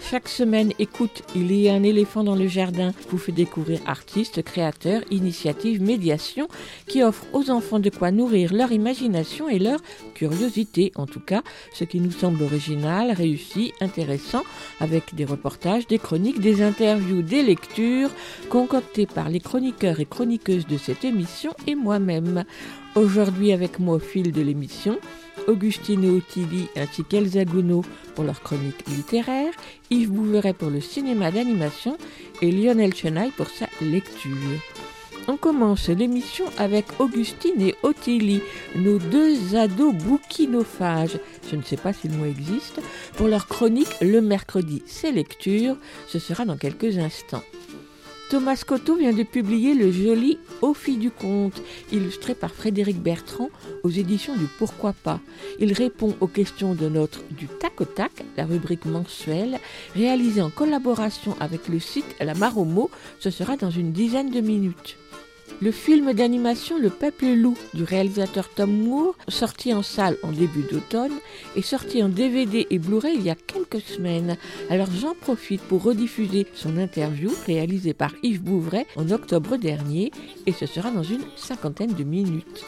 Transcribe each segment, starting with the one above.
Chaque semaine, écoute, il y a un éléphant dans le jardin, vous fait découvrir artistes, créateurs, initiatives, médiations qui offrent aux enfants de quoi nourrir leur imagination et leur curiosité, en tout cas, ce qui nous semble original, réussi, intéressant, avec des reportages, des chroniques, des interviews, des lectures, concoctées par les chroniqueurs et chroniqueuses de cette émission et moi-même. Aujourd'hui avec moi au fil de l'émission, Augustine et Ottilie ainsi qu'Elsa Gounod pour leur chronique littéraire, Yves Bouveret pour le cinéma d'animation et Lionel Chenaille pour sa lecture. On commence l'émission avec Augustine et Ottilie, nos deux ados bouquinophages, je ne sais pas si le mot existe, pour leur chronique le mercredi. C'est lecture, ce sera dans quelques instants. Thomas Cotto vient de publier le joli Au fil du conte, illustré par Frédéric Bertrand aux éditions du Pourquoi pas. Il répond aux questions de notre Du tac au tac, la rubrique mensuelle, réalisée en collaboration avec le site La Maromo. Ce sera dans une dizaine de minutes. Le film d'animation Le Peuple Loup du réalisateur Tom Moore, sorti en salle en début d'automne, est sorti en DVD et Blu-ray il y a quelques semaines. Alors j'en profite pour rediffuser son interview réalisée par Yves Bouvray en octobre dernier et ce sera dans une cinquantaine de minutes.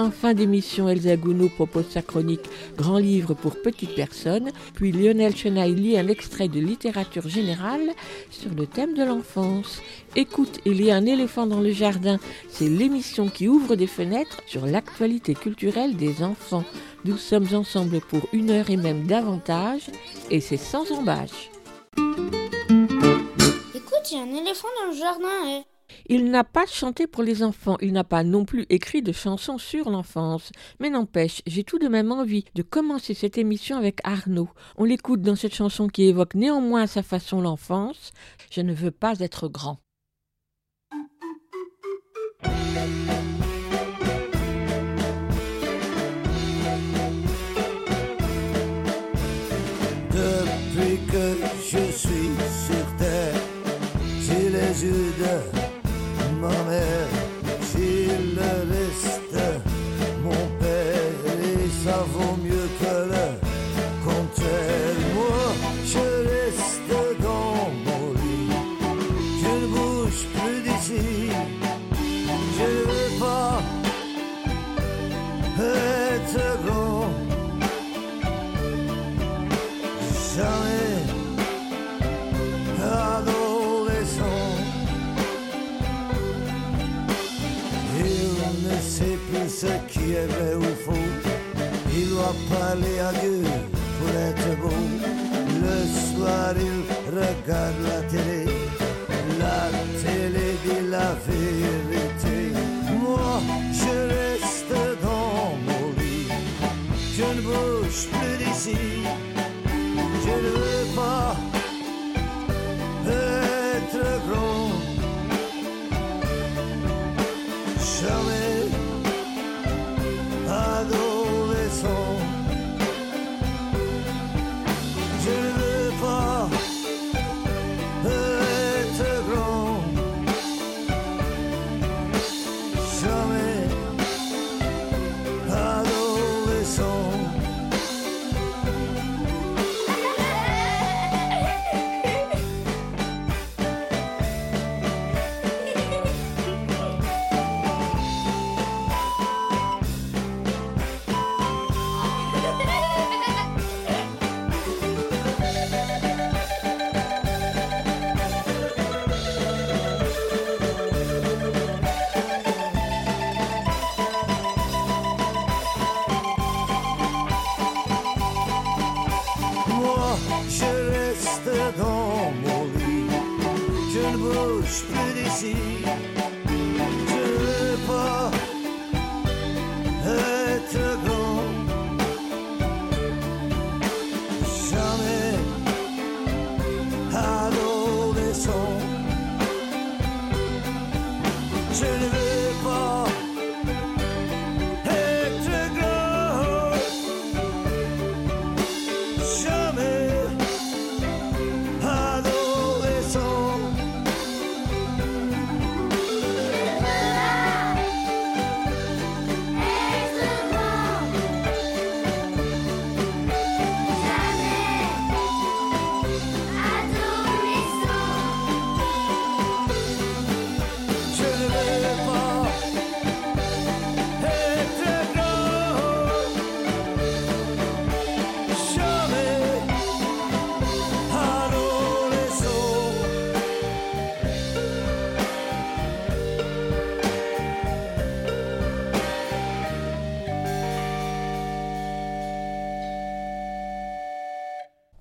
En fin d'émission, Elsa Gounod propose sa chronique Grand livre pour petites personnes, puis Lionel Chenaille lit un extrait de littérature générale sur le thème de l'enfance. Écoute, il y a un éléphant dans le jardin, c'est l'émission qui ouvre des fenêtres sur l'actualité culturelle des enfants. Nous sommes ensemble pour une heure et même davantage, et c'est sans embâche. Écoute, il y a un éléphant dans le jardin. eh. Il n'a pas chanté pour les enfants, il n'a pas non plus écrit de chansons sur l'enfance. Mais n'empêche, j'ai tout de même envie de commencer cette émission avec Arnaud. On l'écoute dans cette chanson qui évoque néanmoins à sa façon l'enfance. Je ne veux pas être grand. Depuis que je suis parler à Dieu pour être beau. Le soir, il regarde la télé. La télé dit la vérité. Moi, je reste dans mon lit. Je ne bouge plus d'ici.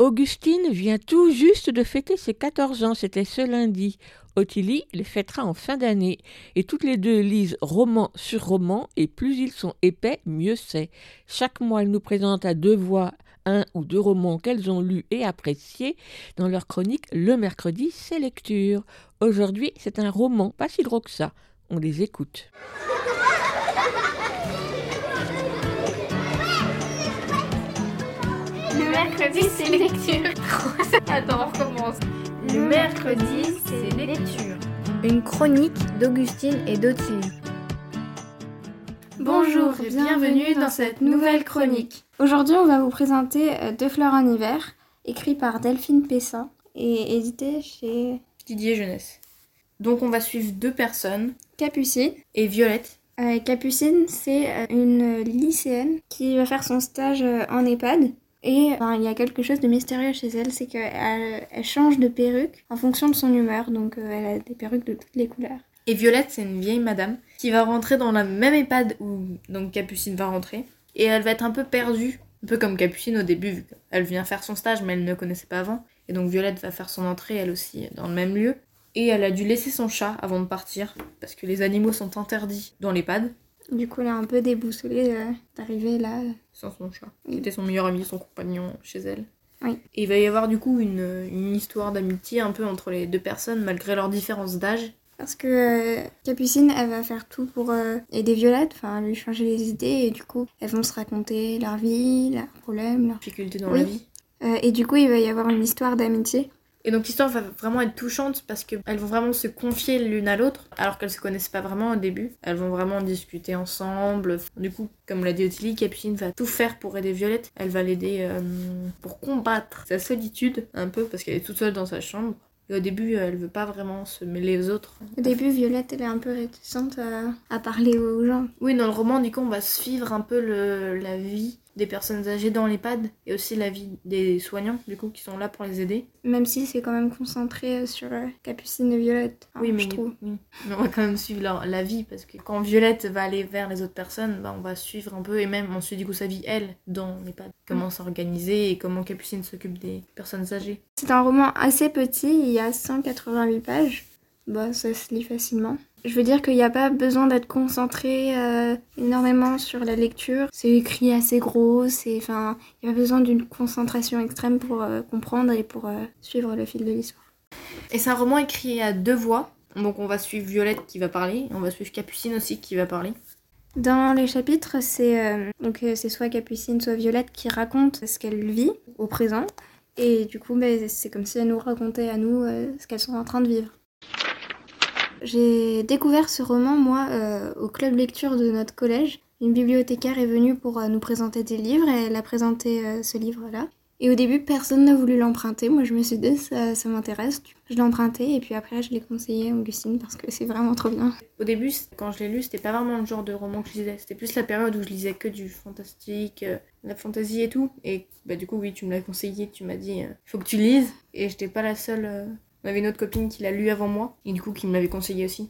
Augustine vient tout juste de fêter ses 14 ans, c'était ce lundi. Ottilie les fêtera en fin d'année. Et toutes les deux lisent roman sur roman, et plus ils sont épais, mieux c'est. Chaque mois, elles nous présentent à deux voix un ou deux romans qu'elles ont lus et appréciés dans leur chronique Le mercredi, c'est lecture. Aujourd'hui, c'est un roman, pas si gros que ça. On les écoute. Le mercredi, c'est lecture. Attends, on recommence. Le mercredi, c'est lecture. Une chronique d'Augustine et d'Ottilie. Bonjour et bienvenue dans cette nouvelle chronique. Aujourd'hui, on va vous présenter euh, Deux fleurs en hiver, écrit par Delphine Pessin et édité chez Didier Jeunesse. Donc on va suivre deux personnes Capucine. et Violette. Euh, Capucine, c'est euh, une lycéenne qui va faire son stage en EHPAD. Et enfin, il y a quelque chose de mystérieux chez elle, c'est qu'elle elle change de perruque en fonction de son humeur. Donc euh, elle a des perruques de toutes les couleurs. Et Violette, c'est une vieille madame qui va rentrer dans la même EHPAD où donc Capucine va rentrer. Et elle va être un peu perdue, un peu comme Capucine au début. vu Elle vient faire son stage, mais elle ne connaissait pas avant. Et donc Violette va faire son entrée, elle aussi, dans le même lieu. Et elle a dû laisser son chat avant de partir, parce que les animaux sont interdits dans l'EHPAD, Du coup, elle est un peu déboussolée euh, d'arriver là. Sans son chat, Oui. qui était son meilleur ami, son compagnon chez elle. Oui. Et il va y avoir du coup une, une histoire d'amitié un peu entre les deux personnes, malgré leurs différences d'âge. Parce que euh, Capucine, elle va faire tout pour euh, aider Violette, enfin lui changer les idées, et du coup, elles vont se raconter leur vie, leurs problèmes, leurs... Difficultés dans Oui. la vie. Euh, et du coup, il va y avoir une histoire d'amitié. Et donc l'histoire va vraiment être touchante parce qu'elles vont vraiment se confier l'une à l'autre alors qu'elles se connaissent pas vraiment au début. Elles vont vraiment discuter ensemble. Du coup, comme l'a dit Ottilie, Capucine va tout faire pour aider Violette. Elle va l'aider euh, pour combattre sa solitude un peu parce qu'elle est toute seule dans sa chambre. Et au début, elle veut pas vraiment se mêler aux autres. Au début, Violette, elle est un peu réticente à, à parler aux gens. Oui, dans le roman, du coup, on va suivre un peu le, la vie des personnes âgées dans l'EHPAD et aussi la vie des soignants, du coup, qui sont là pour les aider. Même si c'est quand même concentré euh, sur euh, Capucine et Violette, hein, oui, mais, je trouve. oui. mais on va quand même suivre leur- la vie parce que quand Violette va aller vers les autres personnes, bah, on va suivre un peu et même on suit du coup sa vie, elle, dans l'EHPAD. Comment s'organiser et comment Capucine s'occupe des personnes âgées. C'est un roman assez petit, il y a 188 pages. Bah, ça se lit facilement. Je veux dire qu'il n'y a pas besoin d'être concentré euh, énormément sur la lecture. C'est écrit assez gros, c'est, enfin, il n'y a pas besoin d'une concentration extrême pour euh, comprendre et pour euh, suivre le fil de l'histoire. Et c'est un roman écrit à deux voix. Donc on va suivre Violette qui va parler, on va suivre Capucine aussi qui va parler. Dans les chapitres, c'est donc c'est soit Capucine, soit Violette qui raconte ce qu'elle vit au présent. Et du coup, ben, c'est comme si elle nous racontait à nous ce qu'elles sont en train de vivre. J'ai découvert ce roman, moi, euh, au club lecture de notre collège. Une bibliothécaire est venue pour euh, nous présenter des livres et elle a présenté euh, ce livre-là. Et au début, personne n'a voulu l'emprunter. Moi, je me suis dit, ça, m'intéresse. Je l'ai emprunté et puis après, je l'ai conseillé à Augustine parce que c'est vraiment trop bien. Au début, quand je l'ai lu, c'était pas vraiment le genre de roman que je lisais. C'était plus la période où je lisais que du fantastique, la fantasy et tout. Et bah du coup, oui, tu me l'as conseillé, tu m'as dit, il faut que tu lises. Et j'étais pas la seule. On avait une autre copine qui l'a lu avant moi, et du coup, qui me l'avait conseillé aussi.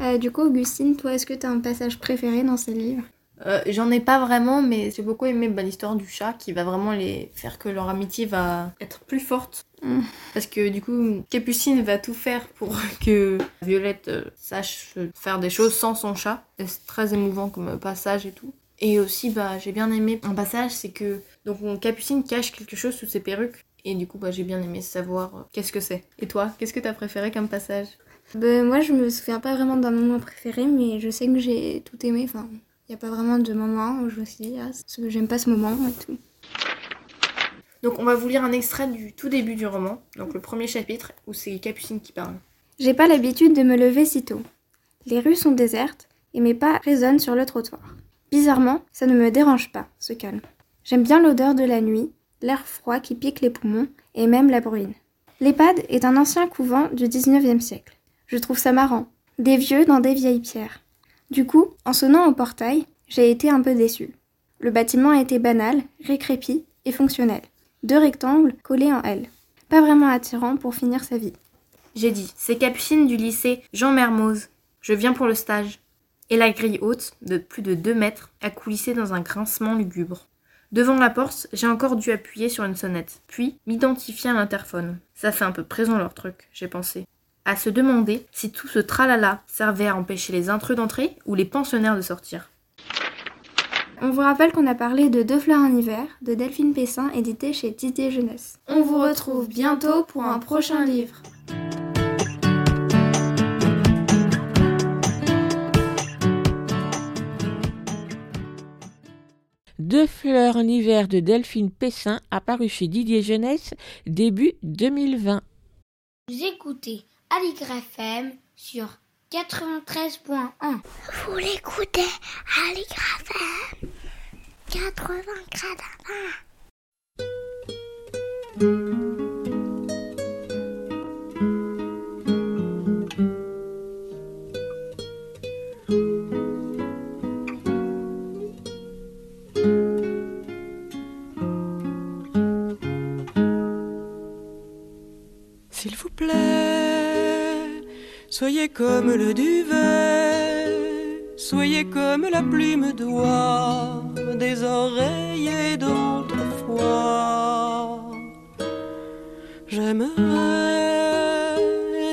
Euh, du coup, Augustine, toi, est-ce que tu as un passage préféré dans ce livre Euh, J'en ai pas vraiment, mais j'ai beaucoup aimé bah, l'histoire du chat qui va vraiment les faire que leur amitié va être plus forte. Mm. Parce que du coup, Capucine va tout faire pour que Violette euh, sache faire des choses sans son chat. C'est très émouvant comme passage et tout. Et aussi, bah, j'ai bien aimé un passage, c'est que donc on- Capucine cache quelque chose sous ses perruques. Et du coup, bah, j'ai bien aimé savoir euh, qu'est-ce que c'est. Et toi, qu'est-ce que t'as préféré comme passage? Ben, Moi, je me souviens pas vraiment d'un moment préféré, mais je sais que j'ai tout aimé. Enfin, il n'y a pas vraiment de moment où je me suis dit, ah, j'aime pas ce moment et tout. Donc on va vous lire un extrait du tout début du roman, donc le premier chapitre, où c'est Capucine qui parle. J'ai pas l'habitude de me lever si tôt. Les rues sont désertes et mes pas résonnent sur le trottoir. Bizarrement, ça ne me dérange pas, ce calme. J'aime bien l'odeur de la nuit, l'air froid qui pique les poumons et même la bruine. L'EHPAD est un ancien couvent du 19e siècle. Je trouve ça marrant. Des vieux dans des vieilles pierres. Du coup, en sonnant au portail, j'ai été un peu déçue. Le bâtiment était banal, récrépi et fonctionnel. Deux rectangles collés en L. Pas vraiment attirant pour finir sa vie. J'ai dit, c'est Capucine du lycée Jean Mermoz. Je viens pour le stage. Et la grille haute, de plus de deux mètres, a coulissé dans un grincement lugubre. Devant la porte, j'ai encore dû appuyer sur une sonnette, puis m'identifier à l'interphone. Ça fait un peu présent leur truc, j'ai pensé. À se demander si tout ce tralala servait à empêcher les intrus d'entrer ou les pensionnaires de sortir. On vous rappelle qu'on a parlé de Deux fleurs en hiver de Delphine Pessin, édité chez Didier Jeunesse. On vous retrouve bientôt pour un prochain livre. Deux fleurs en hiver de Delphine Pessin, apparu chez Didier Jeunesse début 2020. Vous écoutez Aligre FM sur 93.1. Vous l'écoutez Aligre FM 80 S'il soyez comme le duvet, soyez comme la plume d'oie des oreillers d'autrefois. J'aimerais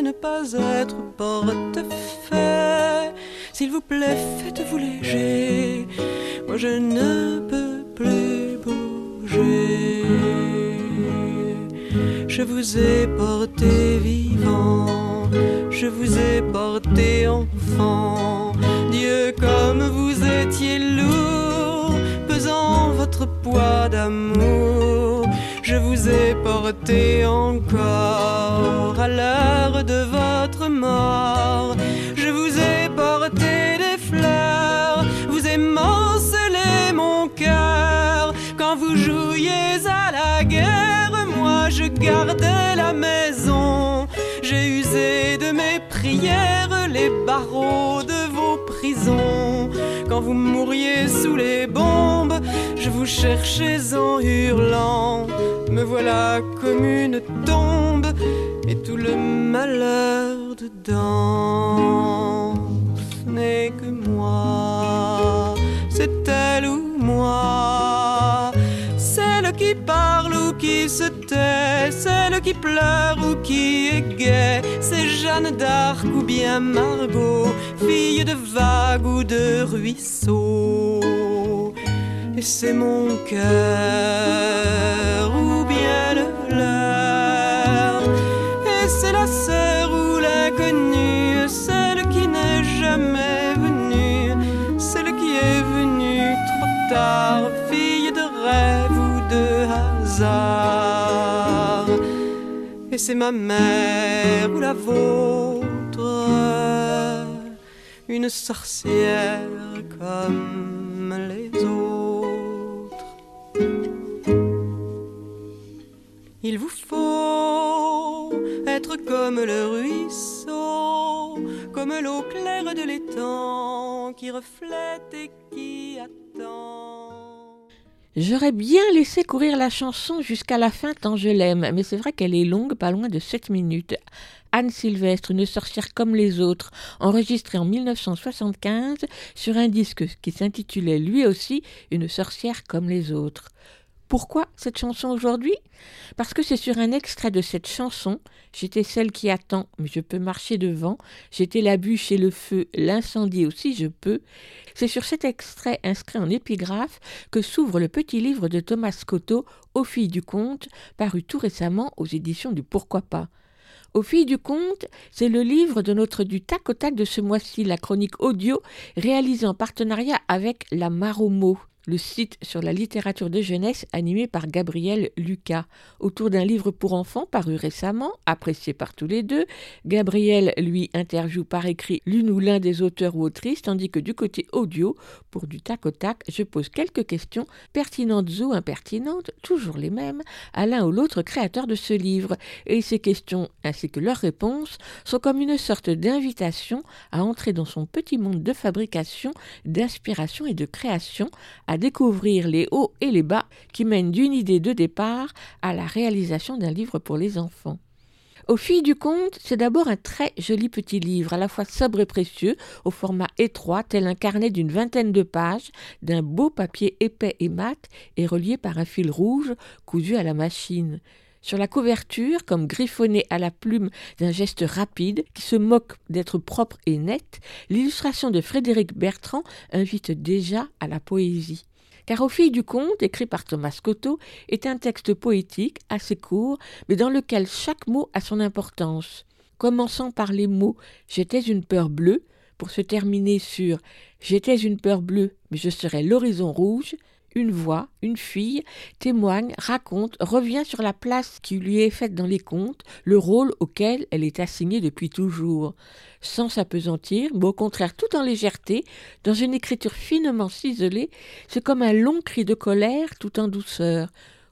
ne pas être portefeuille. S'il vous plaît, faites-vous léger. Moi, je ne peux plus bouger. Je vous ai porté vivant, je vous ai porté enfant. Dieu, comme vous étiez lourd, pesant votre poids d'amour. Je vous ai porté encore à l'heure de votre mort. La maison. J'ai usé de mes prières les barreaux de vos prisons. Quand vous mouriez sous les bombes, je vous cherchais en hurlant. Me voilà comme une tombe et tout le malheur dedans. Celle qui pleure ou qui est gaie, c'est Jeanne d'Arc ou bien Margot, fille de vague ou de ruisseau. Et c'est mon cœur ou bien le leur, et c'est la sœur ou l'inconnue, celle qui n'est jamais venue, celle qui est venue trop tard, C'est ma mère ou la vôtre, une sorcière comme les autres. Il vous faut être comme le ruisseau, comme l'eau claire de l'étang qui reflète et qui attend. J'aurais bien laissé courir la chanson jusqu'à la fin tant je l'aime, mais c'est vrai qu'elle est longue, pas loin de 7 minutes. Anne Sylvestre, une sorcière comme les autres, enregistrée en 1975 sur un disque qui s'intitulait lui aussi Une sorcière comme les autres. Pourquoi cette chanson aujourd'hui? Parce que c'est sur un extrait de cette chanson, J'étais celle qui attend, mais je peux marcher devant, j'étais la bûche et le feu, l'incendie aussi je peux. C'est sur cet extrait inscrit en épigraphe que s'ouvre le petit livre de Thomas Scotto, Aux filles du conte, paru tout récemment aux éditions du Pourquoi pas. Aux filles du conte, c'est le livre de notre du tac au tac de ce mois-ci, la chronique audio réalisée en partenariat avec la Maromo le site sur la littérature de jeunesse animé par Gabriel Lucas. Autour d'un livre pour enfants paru récemment, apprécié par tous les deux, Gabriel lui interviewe par écrit l'une ou l'un des auteurs ou autrices, tandis que du côté audio, pour du tac au tac, je pose quelques questions pertinentes ou impertinentes, toujours les mêmes, à l'un ou l'autre créateur de ce livre. Et ces questions, ainsi que leurs réponses, sont comme une sorte d'invitation à entrer dans son petit monde de fabrication, d'inspiration et de création, découvrir les hauts et les bas qui mènent d'une idée de départ à la réalisation d'un livre pour les enfants. Aux filles du conte, c'est d'abord un très joli petit livre, à la fois sobre et précieux, au format étroit, tel un carnet d'une vingtaine de pages, d'un beau papier épais et mat, et relié par un fil rouge cousu à la machine. Sur la couverture, comme griffonné à la plume d'un geste rapide, qui se moque d'être propre et net, l'illustration de Frédéric Bertrand invite déjà à la poésie. Car Aux filles du conte, écrit par Thomas Cotto, est un texte poétique assez court, mais dans lequel chaque mot a son importance. Commençant par les mots J'étais une peur bleue, pour se terminer sur J'étais une peur bleue, mais je serai l'horizon rouge, une voix, une fille, témoigne, raconte, revient sur la place qui lui est faite dans les contes, le rôle auquel elle est assignée depuis toujours, sans s'apesantir, mais au contraire tout en légèreté, dans une écriture finement ciselée, c'est comme un long cri de colère tout en douceur.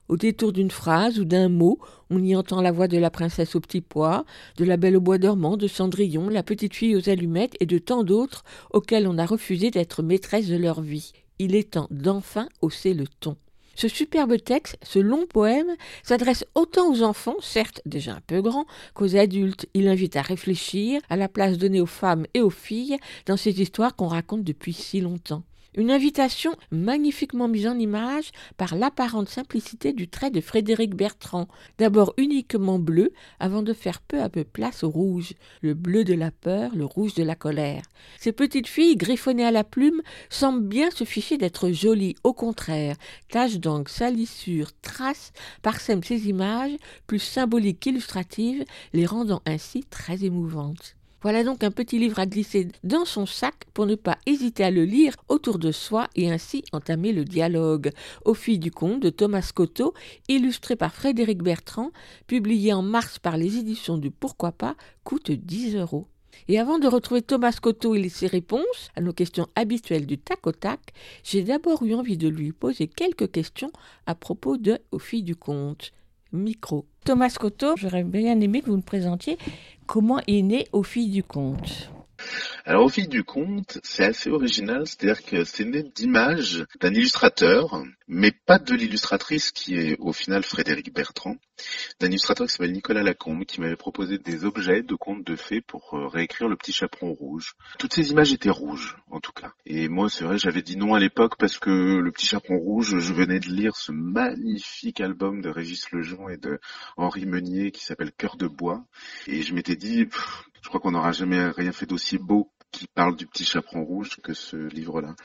Au détour d'une phrase ou d'un mot, on y entend la voix de la princesse au petit pois, de la belle au bois dormant, de Cendrillon, la petite fille aux allumettes et de tant d'autres auxquels on a refusé d'être maîtresse de leur vie il est temps d'enfin hausser le ton. Ce superbe texte, ce long poème, s'adresse autant aux enfants, certes déjà un peu grands, qu'aux adultes. Il invite à réfléchir à la place donnée aux femmes et aux filles dans ces histoires qu'on raconte depuis si longtemps. Une invitation magnifiquement mise en image par l'apparente simplicité du trait de Frédéric Bertrand, d'abord uniquement bleu avant de faire peu à peu place au rouge, le bleu de la peur, le rouge de la colère. Ces petites filles griffonnées à la plume semblent bien se ficher d'être jolies, au contraire, taches d'encre, salissures, traces parsèment ces images, plus symboliques qu'illustratives, les rendant ainsi très émouvantes. Voilà donc un petit livre à glisser dans son sac pour ne pas hésiter à le lire autour de soi et ainsi entamer le dialogue. Aux filles du conte de Thomas Cotto, illustré par Frédéric Bertrand, publié en mars par les éditions du Pourquoi pas, coûte 10 euros. Et avant de retrouver Thomas Cotto et ses réponses à nos questions habituelles du tac au tac, j'ai d'abord eu envie de lui poser quelques questions à propos de Aux filles du conte. Micro. Thomas Cotto, j'aurais bien aimé que vous me présentiez comment est né Aux filles du conte. Alors, Aux filles du conte, c'est assez original, c'est-à-dire que c'est né d'images d'un illustrateur, mais pas de l'illustratrice qui est au final Frédéric Bertrand, d'un illustrateur qui s'appelle Nicolas Lacombe, qui m'avait proposé des objets de contes de fées pour euh, réécrire le petit chaperon rouge. Toutes ces images étaient rouges, en tout cas. Et moi, c'est vrai, j'avais dit non à l'époque parce que le petit chaperon rouge, je venais de lire ce magnifique album de Régis Lejean et de Henri Meunier qui s'appelle Cœur de bois. Et je m'étais dit, je crois qu'on n'aura jamais rien fait d'aussi beau qui parle du petit chaperon rouge que ce livre-là.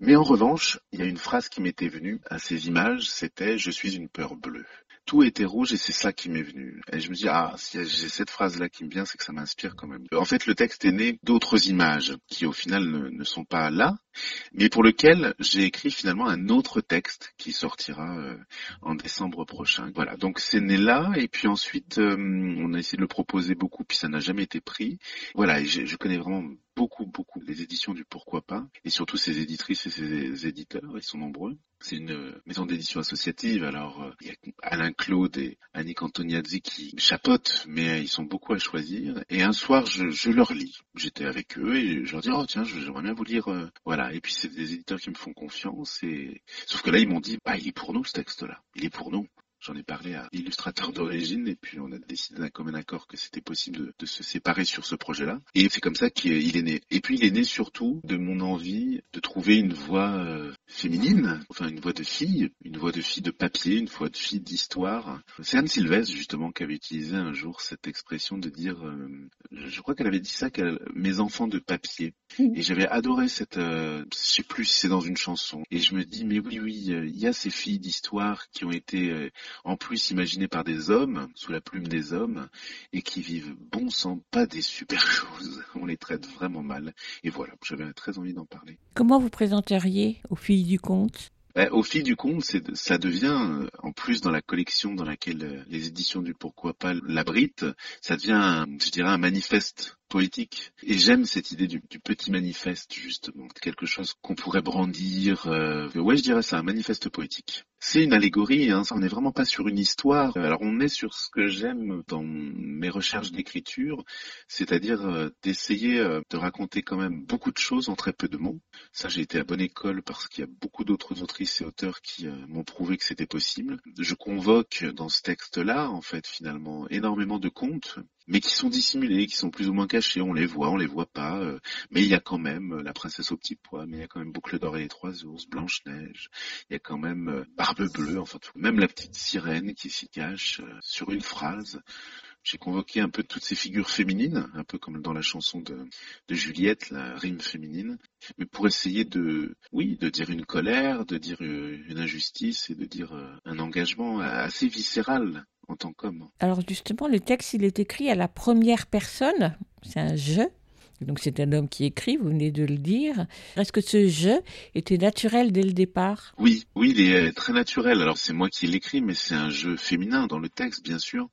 Mais en revanche, il y a une phrase qui m'était venue à ces images, c'était Je suis une peur bleue. Tout était rouge et c'est ça qui m'est venu. Et je me dis, ah, si j'ai cette phrase-là qui me vient, c'est que ça m'inspire quand même. En fait, le texte est né d'autres images qui au final ne, sont pas là, mais pour lequel j'ai écrit finalement un autre texte qui sortira euh, en décembre prochain. Voilà, donc c'est né là et puis ensuite euh, on a essayé de le proposer beaucoup puis ça n'a jamais été pris. Voilà, et je connais vraiment beaucoup, beaucoup les éditions du Pourquoi pas, et surtout ses éditrices et ses éditeurs, ils sont nombreux. C'est une maison d'édition associative, alors il y a Alain Claude et Annick Antoniazzi qui chapotent, mais ils sont beaucoup à choisir. Et un soir, je, je leur lis. J'étais avec eux et je leur dis, oh tiens, j'aimerais bien vous lire, euh, voilà. Et puis c'est des éditeurs qui me font confiance et, sauf que là, ils m'ont dit, bah, il est pour nous, ce texte-là. Il est pour nous. J'en ai parlé à l'illustrateur d'origine et puis on a décidé d'un commun accord que c'était possible de, de, se séparer sur ce projet-là. Et c'est comme ça qu'il est né. Et puis il est né surtout de mon envie de trouver une voix euh, féminine, enfin une voix de fille, une voix de fille de papier, une voix de fille d'histoire. C'est Anne Sylvestre justement qui avait utilisé un jour cette expression de dire, euh, je crois qu'elle avait dit ça, qu'elle, mes enfants de papier. Et j'avais adoré cette, euh, je sais plus si c'est dans une chanson. Et je me dis, mais oui, oui, il y a ces filles d'histoire qui ont été euh, en plus imaginées par des hommes, sous la plume des hommes, et qui vivent bon sang pas des super choses. On les traite vraiment mal. Et voilà, j'avais très envie d'en parler. Comment vous présenteriez aux filles du conte? Ben, au fil du compte, ça devient, en plus dans la collection dans laquelle les éditions du Pourquoi pas l'abritent, ça devient, je dirais, un manifeste poétique. Et j'aime cette idée du, du, petit manifeste, justement, quelque chose qu'on pourrait brandir. Euh, ouais, je dirais ça, un manifeste poétique. C'est une allégorie, hein, on n'est vraiment pas sur une histoire. Alors on est sur ce que j'aime dans mes recherches d'écriture, c'est-à-dire euh, d'essayer euh, de raconter quand même beaucoup de choses en très peu de mots. Ça, j'ai été à bonne école parce qu'il y a beaucoup d'autres autrices et auteurs qui euh, m'ont prouvé que c'était possible. Je convoque dans ce texte-là, en fait, finalement, énormément de contes mais qui sont dissimulés, qui sont plus ou moins cachés. On les voit, on les voit pas, euh, mais il y a quand même la princesse au petit pois, mais il y a quand même Boucle d'or et les trois ours, Blanche Neige. Il y a quand même Barbe bleue, enfin tout. Même la petite sirène qui s'y cache sur une phrase j'ai convoqué un peu toutes ces figures féminines, un peu comme dans la chanson de, de, Juliette, la rime féminine, mais pour essayer de, oui, de dire une colère, de dire une injustice et de dire euh, un engagement assez viscéral Alors justement, le texte, il est écrit à la première personne, c'est un je, donc c'est un homme qui écrit, vous venez de le dire. Est-ce que ce jeu était naturel dès le départ? Oui, oui, il est très naturel. Alors c'est moi qui l'écris, mais c'est un jeu féminin dans le texte, bien sûr.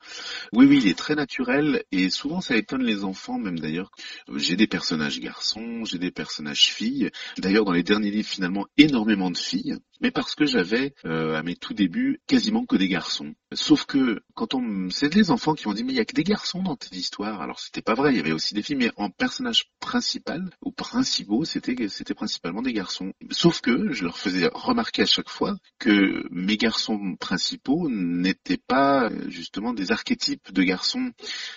Oui, oui, il est très naturel et souvent ça étonne les enfants, même d'ailleurs. J'ai des personnages garçons, j'ai des personnages filles. D'ailleurs, dans les derniers livres, finalement, énormément de filles mais parce que j'avais euh, à mes tout débuts quasiment que des garçons. Sauf que quand on, c'est des enfants qui m'ont dit mais il y a que des garçons dans tes histoires. Alors c'était pas vrai, il y avait aussi des filles, mais en personnage principal ou principaux, c'était c'était principalement des garçons. Sauf que je leur faisais remarquer à chaque fois que mes garçons principaux n'étaient pas justement des archétypes de garçons.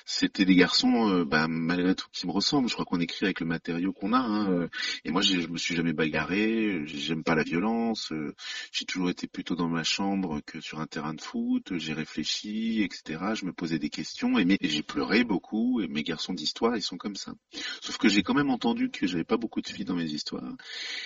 C'était des garçons euh, bah, malgré tout qui me ressemblent. Je crois qu'on écrit avec le matériau qu'on a. Hein. Et moi, je me suis jamais bagarré. J'aime pas la violence. J'ai toujours été plutôt dans ma chambre que sur un terrain de foot. J'ai réfléchi, etc. Je me posais des questions et, j'ai pleuré beaucoup. Et mes garçons d'histoire, ils sont comme ça. Sauf que j'ai quand même entendu que j'avais pas beaucoup de filles dans mes histoires.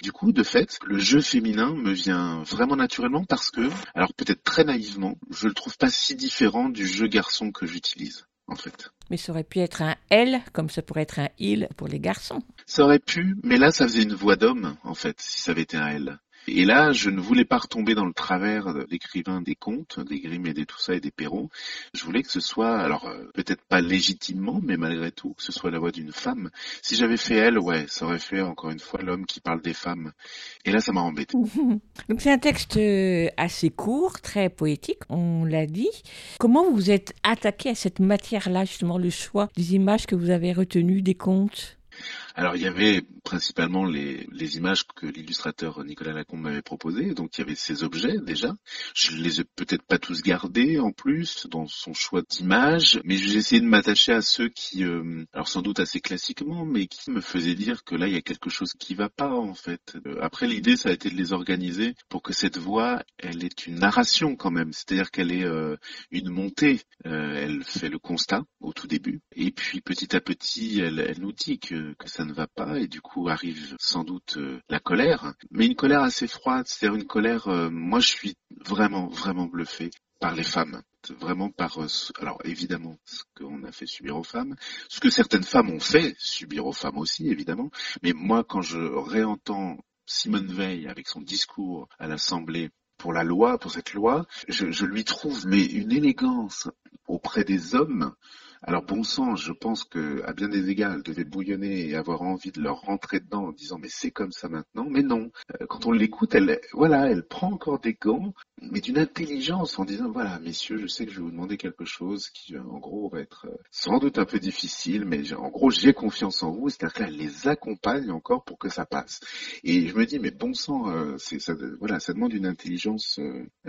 Du coup, de fait, le jeu féminin me vient vraiment naturellement parce que, alors peut-être très naïvement, je le trouve pas si différent du jeu garçon que j'utilise. En fait. Mais ça aurait pu être un elle, comme ça pourrait être un il pour les garçons. Ça aurait pu, mais là, ça faisait une voix d'homme, en fait, si ça avait été un elle. Et là, je ne voulais pas retomber dans le travers l'écrivain des contes, des Grimm et des tout ça et des Perrault. Je voulais que ce soit, alors euh, peut-être pas légitimement, mais malgré tout, que ce soit la voix d'une femme. Si j'avais fait elle, ouais, ça aurait fait encore une fois l'homme qui parle des femmes. Et là, ça m'a embêté. Donc c'est un texte euh, assez court, très poétique, on l'a dit. Comment vous vous êtes attaqué à cette matière-là, justement, le choix des images que vous avez retenues, des contes? Alors il y avait principalement les, les images que l'illustrateur Nicolas Lacombe m'avait proposées, donc il y avait ces objets déjà. Je les ai peut-être pas tous gardés en plus dans son choix d'images, mais j'ai essayé de m'attacher à ceux qui, euh, alors sans doute assez classiquement, mais qui me faisaient dire que là il y a quelque chose qui va pas en fait. Euh, après l'idée ça a été de les organiser pour que cette voix elle est une narration quand même, c'est-à-dire qu'elle est euh, une montée. elle fait le constat au tout début, et puis petit à petit elle, elle nous dit que, que ça ne va pas et du coup arrive sans doute euh, la colère, mais une colère assez froide, c'est-à-dire une colère, euh, moi je suis vraiment, vraiment bluffé par les femmes, vraiment par, euh, alors évidemment, ce qu'on a fait subir aux femmes, ce que certaines femmes ont fait subir aux femmes aussi, évidemment, mais moi quand je réentends Simone Veil avec son discours à l'Assemblée pour la loi, pour cette loi, je, je lui trouve mais une élégance auprès des hommes alors bon sang, je pense que à bien des égards, elle devait bouillonner et avoir envie de leur rentrer dedans en disant mais c'est comme ça maintenant. Mais non, euh, quand on l'écoute, elle, voilà, elle prend encore des gants, mais d'une intelligence en disant voilà messieurs, je sais que je vais vous demander quelque chose qui euh, en gros va être euh, sans doute un peu difficile, mais en gros j'ai confiance en vous. C'est-à-dire qu'elle les accompagne encore pour que ça passe. Et je me dis mais bon sang, c'est ça, voilà, ça demande une intelligence,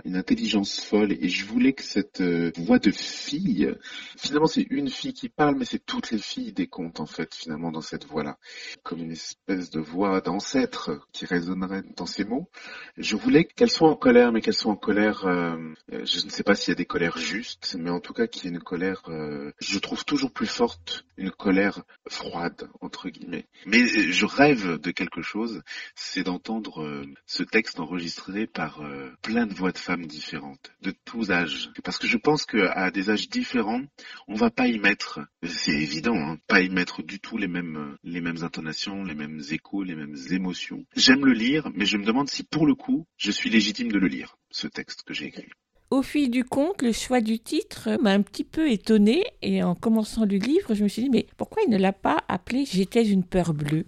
une intelligence folle. Et je voulais que cette voix de fille, finalement c'est une fille qui parle, mais c'est toutes les filles des contes, en fait, finalement, dans cette voix-là. Comme une espèce de voix d'ancêtre qui résonnerait dans ces mots. Je voulais qu'elles soient en colère, mais qu'elles soient en colère, euh, je ne sais pas s'il y a des colères justes, mais en tout cas qu'il y ait une colère, euh, je trouve toujours plus forte, une colère froide, entre guillemets. Mais je rêve de quelque chose, c'est d'entendre euh, ce texte enregistré par plein de voix de femmes différentes, de tous âges. Parce que je pense qu'à des âges différents, on va pas y mettre, c'est évident, hein, pas y mettre du tout les mêmes, les mêmes intonations, les mêmes échos, les mêmes émotions. J'aime le lire, mais je me demande si pour le coup, je suis légitime de le lire, ce texte que j'ai écrit. Au fil du conte, le choix du titre m'a un petit peu étonné et en commençant le livre, je me suis dit mais pourquoi il ne l'a pas appelé J'étais une peur bleue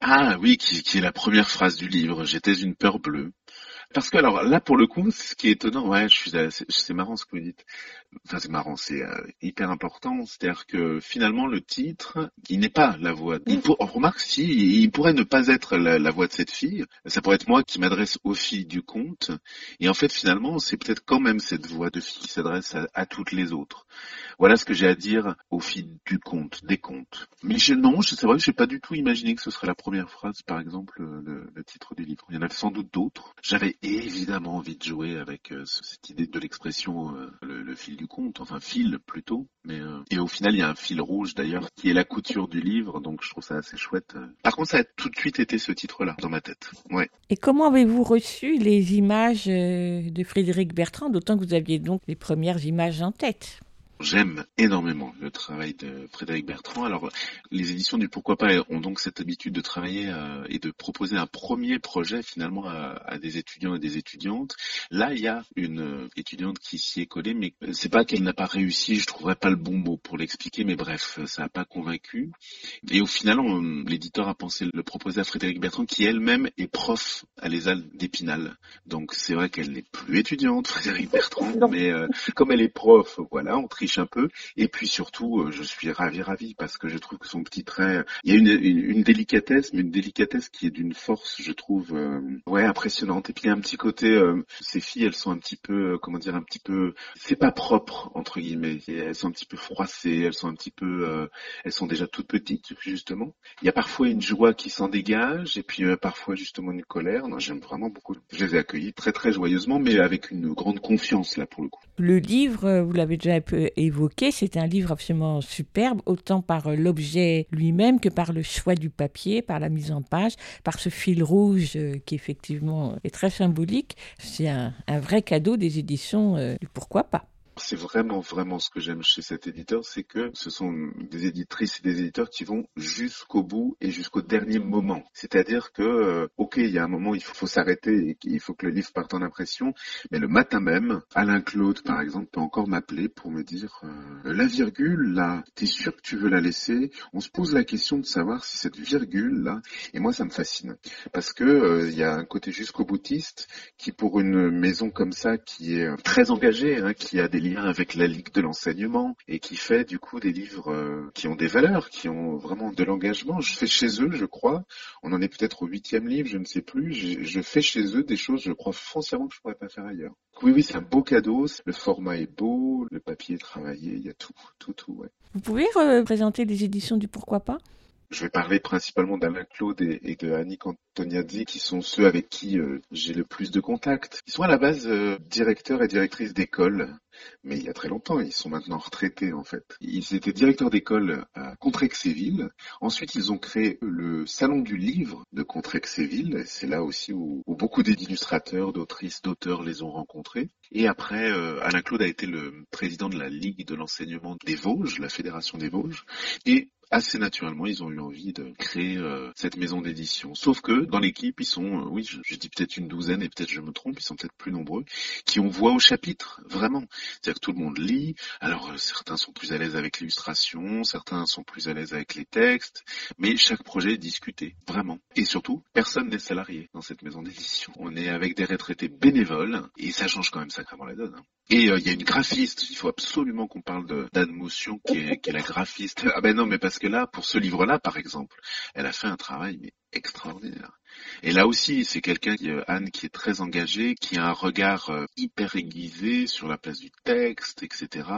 Ah oui, qui, qui est la première phrase du livre, J'étais une peur bleue. Parce que alors là, pour le coup, ce qui est étonnant, ouais, je suis, c'est marrant ce que vous dites. Enfin, c'est marrant, c'est euh, hyper important. C'est-à-dire que finalement, le titre, il n'est pas la voix. Il pour, on remarque si, il pourrait ne pas être la, la, voix de cette fille. Ça pourrait être moi qui m'adresse aux filles du conte. Et en fait, finalement, c'est peut-être quand même cette voix de fille qui s'adresse à, à, toutes les autres. Voilà ce que j'ai à dire aux filles du conte, des contes. Mais je, non, c'est vrai que j'ai pas du tout imaginé que ce serait la première phrase, par exemple, le, le titre du livre. Il y en a sans doute d'autres. J'avais évidemment envie de jouer avec euh, cette idée de l'expression euh, le, le, fil du enfin fil plutôt. Mais euh, et au final, il y a un fil rouge d'ailleurs qui est la couture du livre, donc je trouve ça assez chouette. Par contre, ça a tout de suite été ce titre-là dans ma tête. Ouais. Et comment avez-vous reçu les images de Frédéric Bertrand, d'autant que vous aviez donc les premières images en tête? J'aime énormément le travail de Frédéric Bertrand. Alors, les éditions du Pourquoi pas ont donc cette habitude de travailler euh, et de proposer un premier projet finalement à, à, des étudiants et des étudiantes. Là, il y a une euh, étudiante qui s'y est collée, mais c'est pas qu'elle n'a pas réussi. Je trouverais pas le bon mot pour l'expliquer, mais bref, ça n'a pas convaincu. Et au final, l'éditeur a pensé le proposer à Frédéric Bertrand, qui elle-même est prof à l'ESAL d'Épinal. Donc, c'est vrai qu'elle n'est plus étudiante, Frédéric Bertrand, mais euh, comme elle est prof, voilà, on triche un peu. Et puis surtout, euh, je suis ravi, ravi, parce que je trouve que son petit trait, il y a une, une, délicatesse, mais une délicatesse qui est d'une force, je trouve, euh, ouais, impressionnante. Et puis il y a un petit côté, euh, ces filles, elles sont un petit peu, euh, comment dire, un petit peu, c'est pas propre entre guillemets. Elles sont un petit peu froissées, elles sont un petit peu, euh, elles sont déjà toutes petites justement. Il y a parfois une joie qui s'en dégage, et puis parfois justement une colère. Non, j'aime vraiment beaucoup. Je les ai accueillis très très joyeusement, mais avec une grande confiance là pour le coup. Le livre, vous l'avez déjà évoqué, c'est un livre absolument superbe, autant par l'objet lui-même que par le choix du papier, par la mise en page, par ce fil rouge euh, qui effectivement est très symbolique. C'est un, un, vrai cadeau des éditions euh, du Pourquoi pas. C'est vraiment, vraiment ce que j'aime chez cet éditeur, c'est que ce sont des éditrices et des éditeurs qui vont jusqu'au bout et jusqu'au dernier moment. C'est-à-dire que, euh, ok, il y a un moment, il faut, faut s'arrêter et il faut que le livre parte en impression, mais le matin même, Alain Claude, par exemple, peut encore m'appeler pour me dire, euh, la virgule, là, t'es sûr que tu veux la laisser? On se pose la question de savoir si cette virgule, là, et moi, ça me fascine. Parce que euh, il y a un côté jusqu'au boutiste qui, pour une maison comme ça, qui est très engagée, hein, qui a des avec la Ligue de l'enseignement et qui fait du coup des livres euh, qui ont des valeurs, qui ont vraiment de l'engagement. Je fais chez eux, je crois, on en est peut-être au huitième livre, je ne sais plus, je, fais chez eux des choses, je crois foncièrement que je pourrais pas faire ailleurs. Oui, oui, c'est un beau cadeau, le format est beau, le papier est travaillé, il y a tout, tout, tout, ouais. Vous pouvez représenter les éditions du Pourquoi pas? Je vais parler principalement d'Alain Claude et, de Annick Antoniazzi, qui sont ceux avec qui euh, j'ai le plus de contacts. Ils sont à la base euh, directeurs et directrices d'école, mais il y a très longtemps, ils sont maintenant retraités en fait. Ils étaient directeurs d'école à Contrexéville. Ensuite, ils ont créé le Salon du Livre de Contrexéville. C'est là aussi où, où beaucoup d'illustrateurs, d'autrices, d'auteurs les ont rencontrés. Et après, euh, Alain Claude a été le président de la Ligue de l'enseignement des Vosges, la Fédération des Vosges. Et assez naturellement, ils ont eu envie de créer euh, cette maison d'édition. Sauf que dans l'équipe, ils sont, euh, oui, je, je dis peut-être une douzaine et peut-être je me trompe, ils sont peut-être plus nombreux, qui ont voix au chapitre, vraiment. C'est-à-dire que tout le monde lit. Alors euh, certains sont plus à l'aise avec l'illustration, certains sont plus à l'aise avec les textes, mais chaque projet est discuté, vraiment. Et surtout, personne n'est salarié dans cette maison d'édition. On est avec des retraités bénévoles et ça change quand même sacrément la donne. Hein. Et il euh, y a une graphiste, il faut absolument qu'on parle d'Anne Motion, qui est, qui est la graphiste. Ah ben non, mais parce que là, pour ce livre-là, par exemple, elle a fait un travail extraordinaire. Et là aussi, c'est quelqu'un, Anne, qui est très engagée, qui a un regard euh, hyper aiguisé sur la place du texte, etc.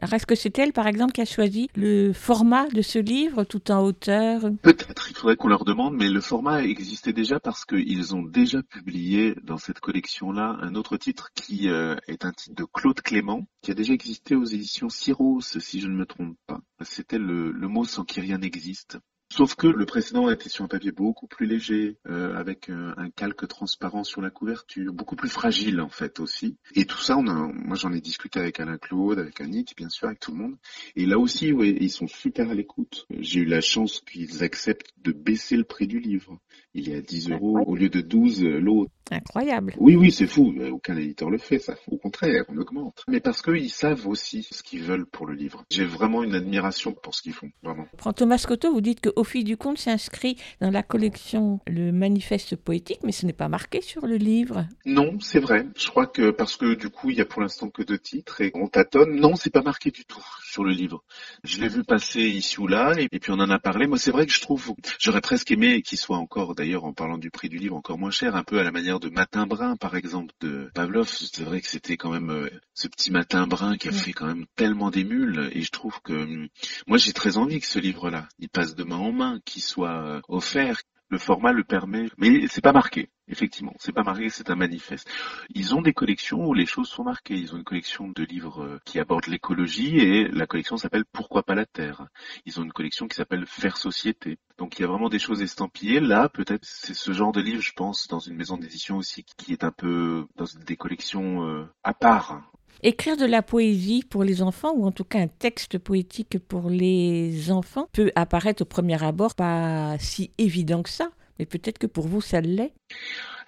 Alors, est-ce que c'est elle, par exemple, qui a choisi le format de ce livre, tout en hauteur? Peut-être, il faudrait qu'on leur demande, mais le format existait déjà parce qu'ils ont déjà publié dans cette collection-là un autre titre qui euh, est un titre de Claude Clément, qui a déjà existé aux éditions Cyros, si je ne me trompe pas. C'était le, le mot sans qui rien n'existe. Sauf que le précédent était sur un papier beaucoup plus léger, euh, avec un, un, calque transparent sur la couverture, beaucoup plus fragile en fait aussi. Et tout ça, on a, moi j'en ai discuté avec Alain Claude, avec Annick, bien sûr, avec tout le monde. Et là aussi, ouais, ils sont super à l'écoute. J'ai eu la chance qu'ils acceptent de baisser le prix du livre. Il est à 10 euros au lieu de 12 l'autre. Incroyable. Oui, oui, c'est fou. Euh, Aucun éditeur le fait, ça. Au contraire, on augmente. Mais parce qu'ils savent aussi ce qu'ils veulent pour le livre. J'ai vraiment une admiration pour ce qu'ils font, vraiment. Prends Thomas Scotto, vous dites que Au fil du conte s'inscrit dans la collection Le Manifeste poétique, mais ce n'est pas marqué sur le livre. Non, c'est vrai. Je crois que parce que du coup, il y a pour l'instant que deux titres et on tâtonne. Non, c'est pas marqué du tout sur le livre. Je l'ai vu passer ici ou là et puis on en a parlé. Moi, c'est vrai que je trouve, j'aurais presque aimé qu'il soit encore, d'ailleurs, en parlant du prix du livre, encore moins cher, un peu à la manière de Matin Brun, par exemple, de Pavlov. C'est vrai que c'était quand même euh, ce petit Matin Brun qui a fait quand même tellement d'émules et je trouve que hum, moi, j'ai très envie que ce livre-là, il passe de main en main, qu'il soit euh, offert. Le format le permet, mais c'est pas marqué. Effectivement, c'est pas marqué, c'est un manifeste. Ils ont des collections où les choses sont marquées. Ils ont une collection de livres euh, qui abordent l'écologie et la collection s'appelle Pourquoi pas la Terre. Ils ont une collection qui s'appelle Faire société. Donc il y a vraiment des choses estampillées. Là, peut-être c'est ce genre de livre, je pense, dans une maison d'édition aussi qui est un peu dans des collections euh, à part. Écrire de la poésie pour les enfants, ou en tout cas un texte poétique pour les enfants, peut apparaître au premier abord pas si évident que ça, mais peut-être que pour vous ça l'est.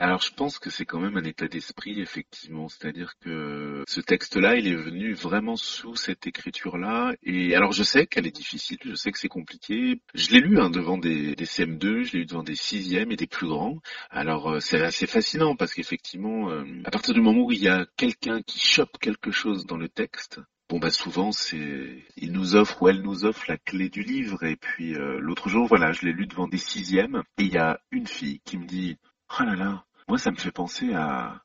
Alors je pense que c'est quand même un état d'esprit, effectivement. C'est-à-dire que ce texte-là, il est venu vraiment sous cette écriture-là. Et alors je sais qu'elle est difficile, je sais que c'est compliqué. Je l'ai lu hein, devant des, des CM2, je l'ai lu devant des sixièmes et des plus grands. Alors euh, c'est assez fascinant parce qu'effectivement, euh, à partir du moment où il y a quelqu'un qui chope quelque chose dans le texte, Bon bah souvent c'est il nous offre ou elle nous offre la clé du livre et puis euh, l'autre jour voilà je l'ai lu devant des sixièmes et il y a une fille qui me dit oh là là moi ça me fait penser à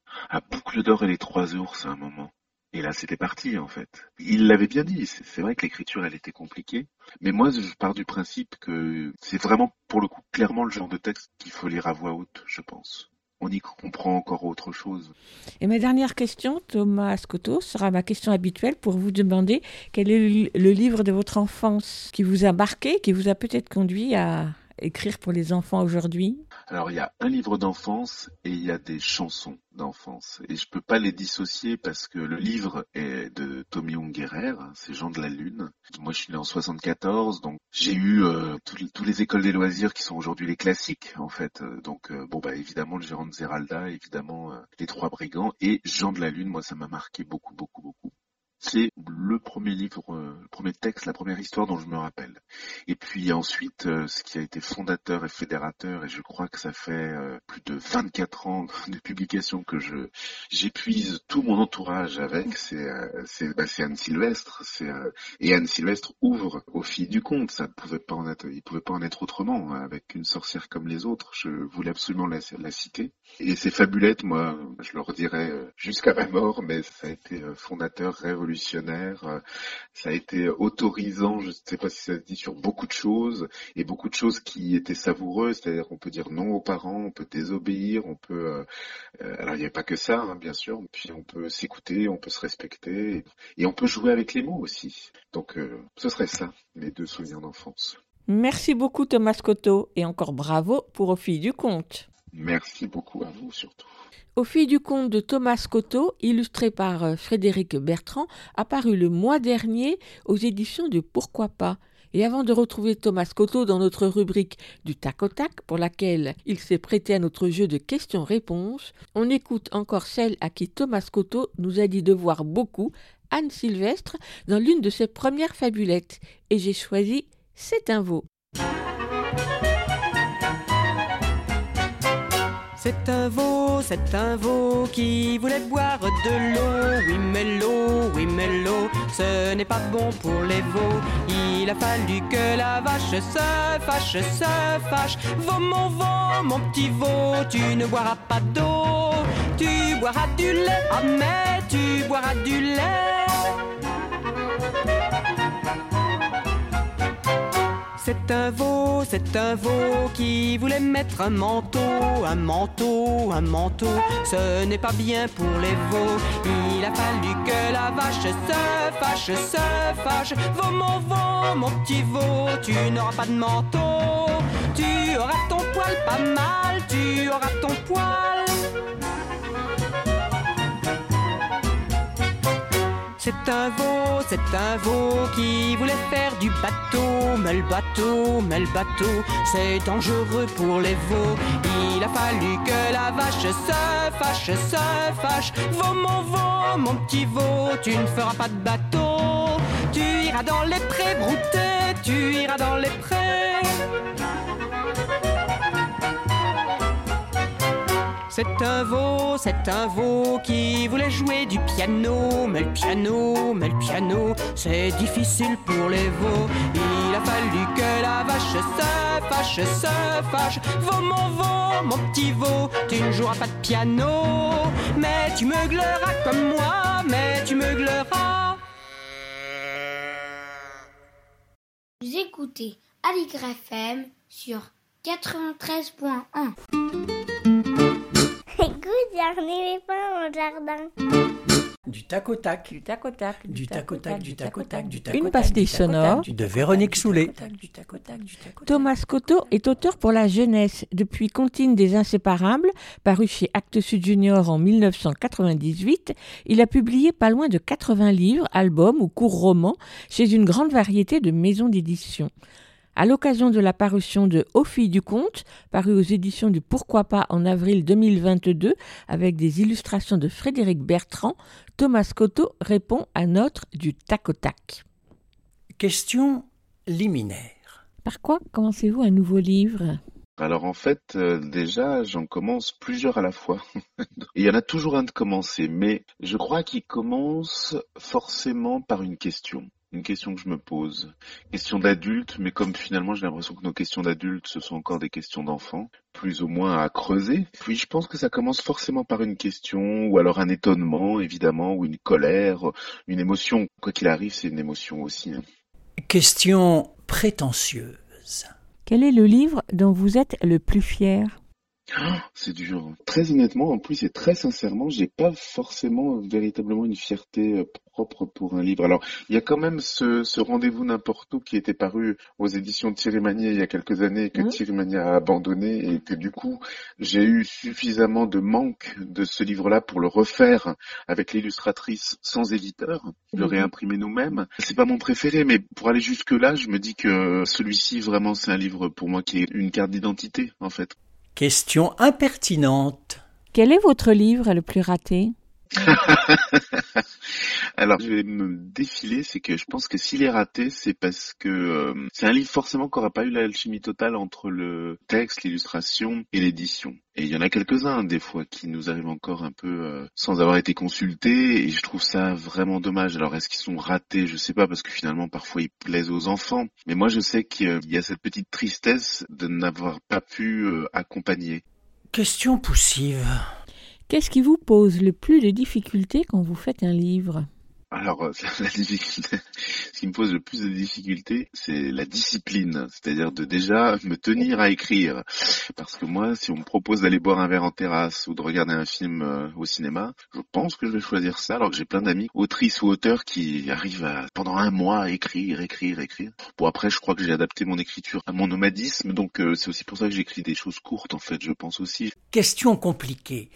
Boucle d'or et les trois ours à un moment. Et là c'était parti en fait. Il l'avait bien dit c'est vrai que l'écriture elle était compliquée. Mais moi je pars du principe que c'est vraiment pour le coup clairement le genre de texte qu'il faut lire à voix haute je pense. On y comprend encore autre chose. Et ma dernière question, Thomas Scotto, sera ma question habituelle pour vous demander quel est le livre de votre enfance qui vous a marqué, qui vous a peut-être conduit à écrire pour les enfants aujourd'hui? Alors il y a un livre d'enfance et il y a des chansons d'enfance. Et je peux pas les dissocier parce que le livre est de Tommy Ungerer, c'est Jean de la Lune. Moi je suis né en 74, donc j'ai eu euh, tous les écoles des loisirs qui sont aujourd'hui les classiques en fait. Euh, Donc euh, bon bah évidemment le gérant de Zeralda, évidemment euh, les trois brigands et Jean de la Lune, moi ça m'a marqué beaucoup beaucoup beaucoup. C'est le premier livre, euh, le premier texte, la première histoire dont je me rappelle. Et puis ensuite, euh, ce qui a été fondateur et fédérateur, et je crois que ça fait euh, plus de 24 ans de publication que je j'épuise tout mon entourage avec, c'est c'est bah, c'est Anne Sylvestre, c'est et Anne Sylvestre ouvre au fil du conte, ça pouvait pas en être, il pouvait pas en être autrement hein, avec une sorcière comme les autres. Je voulais absolument la, la citer. Et ces fabulettes, moi, je leur dirais euh, jusqu'à ma mort, mais ça a été fondateur, révolutionnaire, euh, ça a été autorisant, je ne sais pas si ça se dit, sur beaucoup de choses, et beaucoup de choses qui étaient savoureuses, c'est-à-dire qu'on peut dire non aux parents, on peut désobéir, on peut... euh, euh, alors il n'y avait pas que ça, hein, bien sûr, puis on peut s'écouter, on peut se respecter, et, on peut jouer avec les mots aussi. Donc ce serait ça, mes deux souvenirs d'enfance. Merci beaucoup Thomas Scotto et encore bravo pour Aux filles du conte. Merci beaucoup à vous surtout. Aux filles du conte de Thomas Scotto, illustré par euh, Frédéric Bertrand, apparu le mois dernier aux éditions de Pourquoi pas. Et avant de retrouver Thomas Scotto dans notre rubrique du tac au tac, pour laquelle il s'est prêté à notre jeu de questions-réponses, on écoute encore celle à qui Thomas Scotto nous a dit devoir beaucoup, Anne Sylvestre, dans l'une de ses premières fabulettes. Et j'ai choisi C'est un veau. C'est un veau, c'est un veau qui voulait boire de l'eau. Oui, mais l'eau, oui, mais l'eau, ce n'est pas bon pour les veaux. Il a fallu que la vache se fâche, se fâche. Veau, mon veau, mon petit veau, tu ne boiras pas d'eau. Tu boiras du lait, ah, mais tu boiras du lait. C'est un veau, c'est un veau qui voulait mettre un manteau, un manteau, un manteau. Ce n'est pas bien pour les veaux. Il a fallu que la vache se fâche, se fâche. Veau, mon veau, mon petit veau, tu n'auras pas de manteau. Tu auras ton poil pas mal, tu auras ton poil. C'est un veau, c'est un veau qui voulait faire du bateau, mais le bateau, mais le bateau, c'est dangereux pour les veaux. Il a fallu que la vache se fâche, se fâche. Vaut mon veau, mon petit veau, tu ne feras pas de bateau. Tu iras dans les prés brouter, tu iras dans les prés. C'est un veau, c'est un veau qui voulait jouer du piano, mais le piano, mais le piano, c'est difficile pour les veaux. Il a fallu que la vache se fâche, se fâche. Veau, mon veau, mon petit veau, tu ne joueras pas de piano, mais tu meugleras comme moi, mais tu meugleras. Vous écoutez Aligre FM sur 93.1. Écoute, il y a un éléphant au jardin. Du tac au tac. Du tac au tac. Du tac au tac, du tac au tac, du tac Une au tac, pastille sonore. du- De Véronique Soulet. Thomas Cotto est auteur pour la jeunesse depuis Comptine des Inséparables, paru chez Actes Sud Junior en 1998. Il a publié pas loin de 80 livres, albums ou courts romans chez une grande variété de maisons d'édition. À l'occasion de la parution de Aux filles du conte, paru aux éditions du Pourquoi pas en avril 2022, avec des illustrations de Frédéric Bertrand, Thomas Cotto répond à notre du tac au tac. Question liminaire. Par quoi commencez-vous un nouveau livre? Alors en fait, euh, déjà, j'en commence plusieurs à la fois. Il y en a toujours un de commencer, mais je crois qu'il commence forcément par une question. Une question que je me pose. Question d'adulte, mais comme finalement j'ai l'impression que nos questions d'adultes, ce sont encore des questions d'enfants, plus ou moins à creuser. Puis je pense que ça commence forcément par une question, ou alors un étonnement, évidemment, ou une colère, une émotion. Quoi qu'il arrive, c'est une émotion aussi. hein. Question prétentieuse. Quel est le livre dont vous êtes le plus fier? C'est dur. Très honnêtement, en plus et très sincèrement, j'ai pas forcément euh, véritablement une fierté euh, propre pour un livre. Alors, il y a quand même ce, ce rendez-vous n'importe où qui était paru aux éditions de Thierry Magnier il y a quelques années et que Mhm. Thierry Magnier a abandonné et que du coup, j'ai eu suffisamment de manque de ce livre-là pour le refaire avec l'illustratrice sans éditeur, le Mhm. réimprimer nous-mêmes. C'est pas mon préféré, mais pour aller jusque là, je me dis que celui-ci vraiment c'est un livre pour moi qui est une carte d'identité en fait. Question impertinente. Quel est votre livre le plus raté? Alors, je vais me défiler, c'est que je pense que s'il est raté, c'est parce que euh, c'est un livre forcément qui n'aura pas eu l'alchimie totale entre le texte, l'illustration et l'édition. Et il y en a quelques-uns, des fois, qui nous arrivent encore un peu euh, sans avoir été consultés, et je trouve ça vraiment dommage. Alors, est-ce qu'ils sont ratés? Je sais pas, parce que finalement, parfois, ils plaisent aux enfants. Mais moi, je sais qu'il y a cette petite tristesse de n'avoir pas pu euh, accompagner. Question poussive. Qu'est-ce qui vous pose le plus de difficultés quand vous faites un livre? Alors, euh, la difficulté, ce qui me pose le plus de difficultés, c'est la discipline, c'est-à-dire de déjà me tenir à écrire. Parce que moi, si on me propose d'aller boire un verre en terrasse ou de regarder un film euh, au cinéma, je pense que je vais choisir ça, alors que j'ai plein d'amis, autrices ou auteurs, qui arrivent à, pendant un mois, à écrire, écrire, écrire. Bon, après, je crois que j'ai adapté mon écriture à mon nomadisme, donc euh, c'est aussi pour ça que j'écris des choses courtes, en fait, je pense aussi. Question compliquée.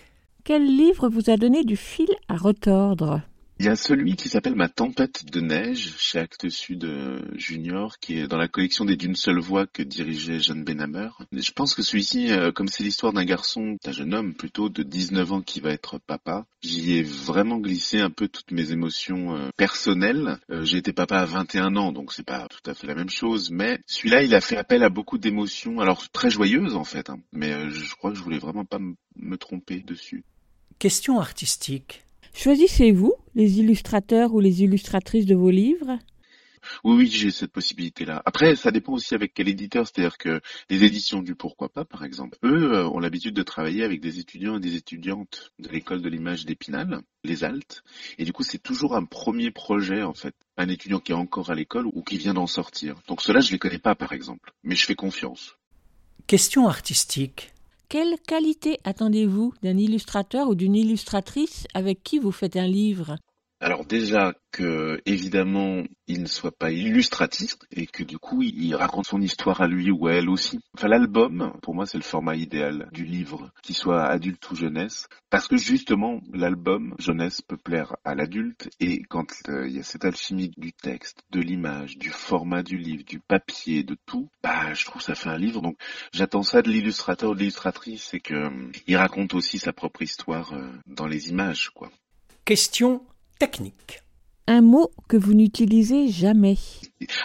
Quel livre vous a donné du fil à retordre? Il y a celui qui s'appelle Ma tempête de neige chez Actes Sud euh, Junior, qui est dans la collection des D'une seule voix que dirigeait Jeanne Benhammer. Je pense que celui-ci, euh, comme c'est l'histoire d'un garçon, d'un jeune homme plutôt de 19 ans qui va être papa, j'y ai vraiment glissé un peu toutes mes émotions euh, personnelles. J'ai été papa à 21 ans, donc c'est pas tout à fait la même chose, mais celui-là, il a fait appel à beaucoup d'émotions, alors très joyeuses en fait, hein, mais je crois que je voulais vraiment pas me tromper dessus. Question artistique. Choisissez-vous les illustrateurs ou les illustratrices de vos livres? Oui, oui, j'ai cette possibilité-là. Après, ça dépend aussi avec quel éditeur. C'est-à-dire que les éditions du Pourquoi pas, par exemple, eux euh, ont l'habitude de travailler avec des étudiants et des étudiantes de l'école de l'image d'Épinal, les Altes. Et du coup, c'est toujours un premier projet, en fait. Un étudiant qui est encore à l'école ou qui vient d'en sortir. Donc ceux-là, je les connais pas, par exemple. Mais je fais confiance. Question artistique. Quelle qualité attendez-vous d'un illustrateur ou d'une illustratrice avec qui vous faites un livre? Alors déjà que évidemment il ne soit pas illustratif et que du coup il raconte son histoire à lui ou à elle aussi. Enfin l'album, pour moi c'est le format idéal du livre, qu'il soit adulte ou jeunesse, parce que justement l'album jeunesse peut plaire à l'adulte et quand euh, il y a cette alchimie du texte, de l'image, du format du livre, du papier, de tout, bah je trouve ça fait un livre. Donc j'attends ça de l'illustrateur ou de l'illustratrice, c'est que euh, il raconte aussi sa propre histoire euh, dans les images quoi. Question technique. Un mot que vous n'utilisez jamais.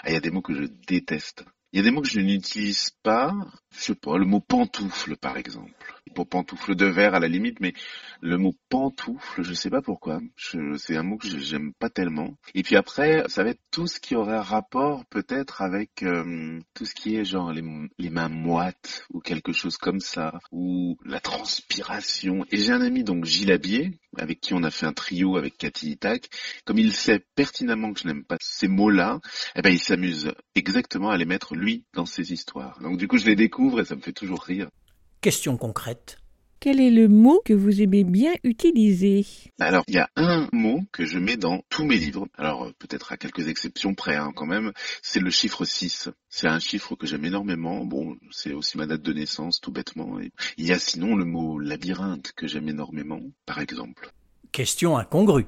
Ah, il y a des mots que je déteste. Il y a des mots que je n'utilise pas. Je sais pas, le mot pantoufle, par exemple. Pour pantoufle de verre à la limite, mais le mot pantoufle, je sais pas pourquoi. C'est un mot que j'aime pas tellement. Et puis après, ça va être tout ce qui aurait un rapport peut-être avec euh, tout ce qui est genre les, mains moites ou quelque chose comme ça, ou la transpiration. Et j'ai un ami donc Gilles Abier, avec qui on a fait un trio avec Cathy Itac. Comme il sait pertinemment que je n'aime pas ces mots-là, eh ben il s'amuse exactement à les mettre lui dans ses histoires. Donc du coup je les découvre et ça me fait toujours rire. Question concrète. Quel est le mot que vous aimez bien utiliser? Alors, il y a un mot que je mets dans tous mes livres. Alors, euh, peut-être à quelques exceptions près hein, quand même. C'est le chiffre 6. C'est un chiffre que j'aime énormément. Bon, c'est aussi ma date de naissance, tout bêtement. Et il y a sinon le mot labyrinthe que j'aime énormément, par exemple. Question incongrue.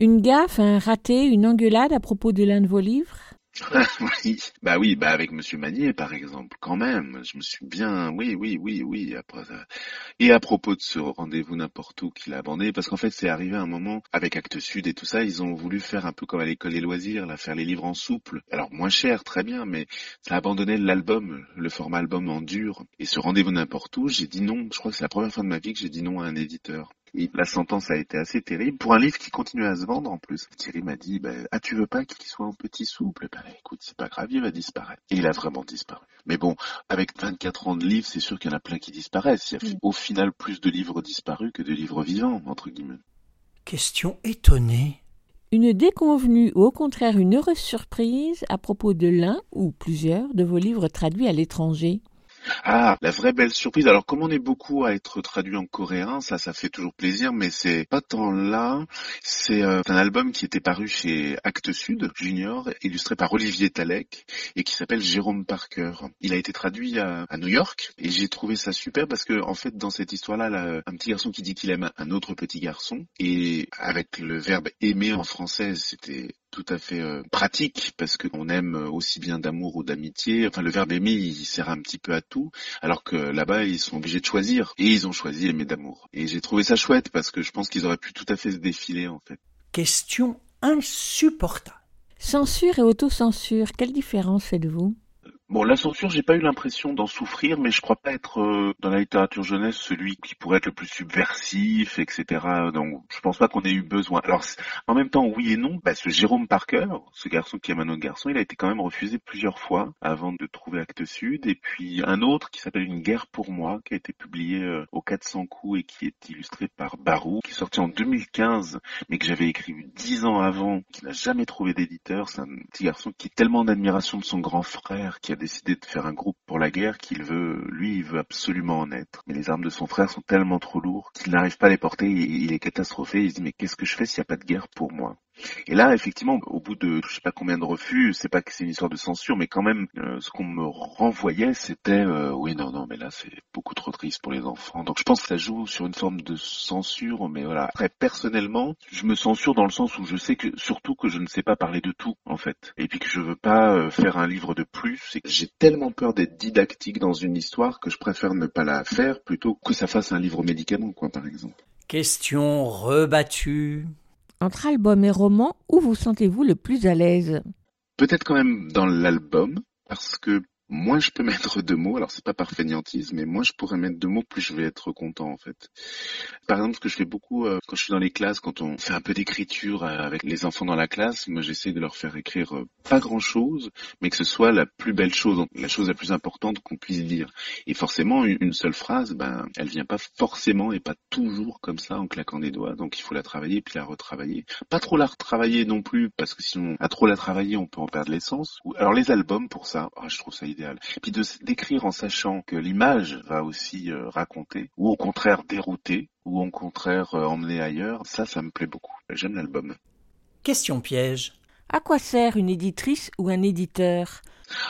Une gaffe, un raté, une engueulade à propos de l'un de vos livres? oui, bah oui, bah avec Monsieur Manier par exemple, quand même, je me suis bien, oui, oui, oui, oui. Après, et à propos de ce rendez-vous n'importe où qu'il a abandonné, parce qu'en fait c'est arrivé un moment avec Actes Sud et tout ça, ils ont voulu faire un peu comme à l'école des loisirs, là, faire les livres en souple. Alors moins cher, très bien, mais ça a abandonné l'album, le format album en dur. Et ce rendez-vous n'importe où, j'ai dit non. Je crois que c'est la première fois de ma vie que j'ai dit non à un éditeur. Et la sentence a été assez terrible pour un livre qui continue à se vendre en plus. Thierry m'a dit bah, ah tu veux pas qu'il soit en petit souple? Ben écoute c'est pas grave il va disparaître. Et il a vraiment disparu. Mais bon avec 24 ans de livres c'est sûr qu'il y en a plein qui disparaissent. Il y a au final plus de livres disparus que de livres vivants entre guillemets. Question étonnée. Une déconvenue ou au contraire une heureuse surprise à propos de l'un ou plusieurs de vos livres traduits à l'étranger? Ah, la vraie belle surprise. Alors, comme on est beaucoup à être traduit en coréen, ça, ça fait toujours plaisir, mais c'est pas tant là. C'est euh, un album qui était paru chez Actes Sud Junior, illustré par Olivier Talek, et qui s'appelle Jérôme Parker. Il a été traduit à, New York, et j'ai trouvé ça super parce que, en fait, dans cette histoire-là, un petit garçon qui dit qu'il aime un autre petit garçon, et avec le verbe aimer en français, c'était tout à fait euh, pratique parce qu'on aime aussi bien d'amour ou d'amitié. Enfin, le verbe aimer, il sert un petit peu à tout, alors que là-bas, ils sont obligés de choisir. Et ils ont choisi aimer d'amour. Et j'ai trouvé ça chouette parce que je pense qu'ils auraient pu tout à fait se défiler, en fait. Question insupportable. Censure et autocensure, quelle différence faites-vous? Bon, la censure, j'ai pas eu l'impression d'en souffrir, mais je crois pas être euh, dans la littérature jeunesse celui qui pourrait être le plus subversif, etc. Donc, je pense pas qu'on ait eu besoin. Alors, en même temps, oui et non. Bah, ce Jérôme Parker, ce garçon qui aime un autre garçon, il a été quand même refusé plusieurs fois avant de trouver Actes Sud. Et puis un autre qui s'appelle Une guerre pour moi, qui a été publié euh, au 400 coups et qui est illustré par Barou, qui est sorti en 2015, mais que j'avais écrit dix ans avant, qui n'a jamais trouvé d'éditeur. C'est un petit garçon qui est tellement d'admiration de son grand frère, qui décidé de faire un groupe pour la guerre qu'il veut, lui, il veut absolument en être. Mais les armes de son frère sont tellement trop lourdes qu'il n'arrive pas à les porter. Il est catastrophé. Il se dit mais qu'est-ce que je fais s'il n'y a pas de guerre pour moi? Et là, effectivement, au bout de je sais pas combien de refus, c'est pas que c'est une histoire de censure, mais quand même, euh, ce qu'on me renvoyait, c'était euh, oui, non, non, mais là, c'est beaucoup trop triste pour les enfants. Donc, je pense que ça joue sur une forme de censure, mais voilà. Après, personnellement, je me censure dans le sens où je sais que surtout que je ne sais pas parler de tout, en fait, et puis que je veux pas euh, faire un livre de plus. J'ai tellement peur d'être didactique dans une histoire que je préfère ne pas la faire plutôt que ça fasse un livre médicament, quoi, par exemple. Question rebattue. Entre album et roman, où vous sentez-vous le plus à l'aise? Peut-être quand même dans l'album, parce que moins je peux mettre de mots, alors c'est pas par fainéantise, mais moins je pourrais mettre de mots, plus je vais être content en fait. Par exemple, ce que je fais beaucoup euh, quand je suis dans les classes, quand on fait un peu d'écriture euh, avec les enfants dans la classe, moi j'essaie de leur faire écrire euh, pas grand chose, mais que ce soit la plus belle chose, la chose la plus importante qu'on puisse dire. Et forcément, une seule phrase, ben, elle vient pas forcément et pas toujours comme ça en claquant des doigts, donc il faut la travailler puis la retravailler. Pas trop la retravailler non plus, parce que sinon, à trop la travailler, on peut en perdre l'essence. Alors les albums pour ça, oh, je trouve ça et puis de d'écrire en sachant que l'image va aussi euh, raconter, ou au contraire dérouter, ou au contraire euh, emmener ailleurs, ça, ça me plaît beaucoup. J'aime l'album. Question piège. À quoi sert une éditrice ou un éditeur?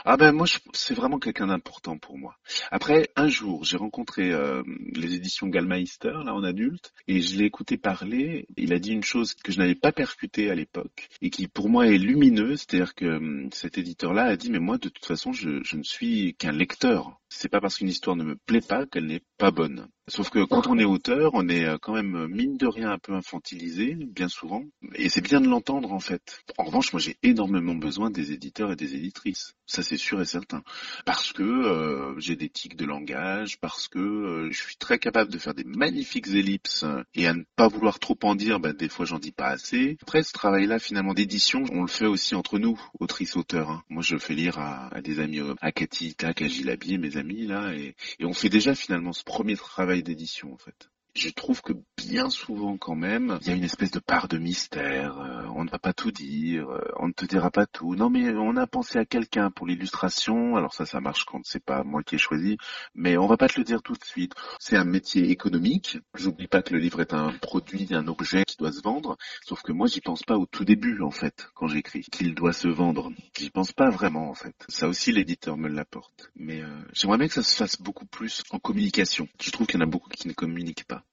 Ah ben moi, c'est vraiment quelqu'un d'important pour moi. Après, un jour, j'ai rencontré euh, les éditions Gallmeister, là, en adulte, et je l'ai écouté parler. Il a dit une chose que je n'avais pas percutée à l'époque, et qui pour moi est lumineuse, c'est-à-dire que hum, cet éditeur-là a dit, mais moi, de toute façon, je, je ne suis qu'un lecteur. C'est pas parce qu'une histoire ne me plaît pas qu'elle n'est pas bonne. Sauf que quand on est auteur, on est euh, quand même euh, mine de rien un peu infantilisé, bien souvent, et c'est bien de l'entendre en fait. En revanche, moi j'ai énormément besoin des éditeurs et des éditrices, ça c'est sûr et certain, parce que euh, j'ai des tics de langage, parce que euh, je suis très capable de faire des magnifiques ellipses et à ne pas vouloir trop en dire, ben, des fois j'en dis pas assez. Après ce travail-là finalement d'édition, on le fait aussi entre nous, autrices-auteurs. hein. Moi je fais lire à, des amis, euh, à Cathy Tac, à Gilles Habier, mes amis là, et on fait déjà finalement ce premier travail d'édition en fait. Je trouve que bien souvent quand même, il y a une espèce de part de mystère. euh, on ne va pas tout dire, euh, on ne te dira pas tout. Non mais on a pensé à quelqu'un pour l'illustration. Alors ça, ça marche quand c'est pas moi qui ai choisi, mais on va pas te le dire tout de suite. C'est un métier économique. J'oublie pas que le livre est un produit, un objet qui doit se vendre. Sauf que moi, j'y pense pas au tout début en fait quand j'écris qu'il doit se vendre. J'y pense pas vraiment en fait. Ça aussi, l'éditeur me l'apporte. Mais euh, j'aimerais bien que ça se fasse beaucoup plus en communication. Je trouve qu'il y en a beaucoup qui ne communiquent pas.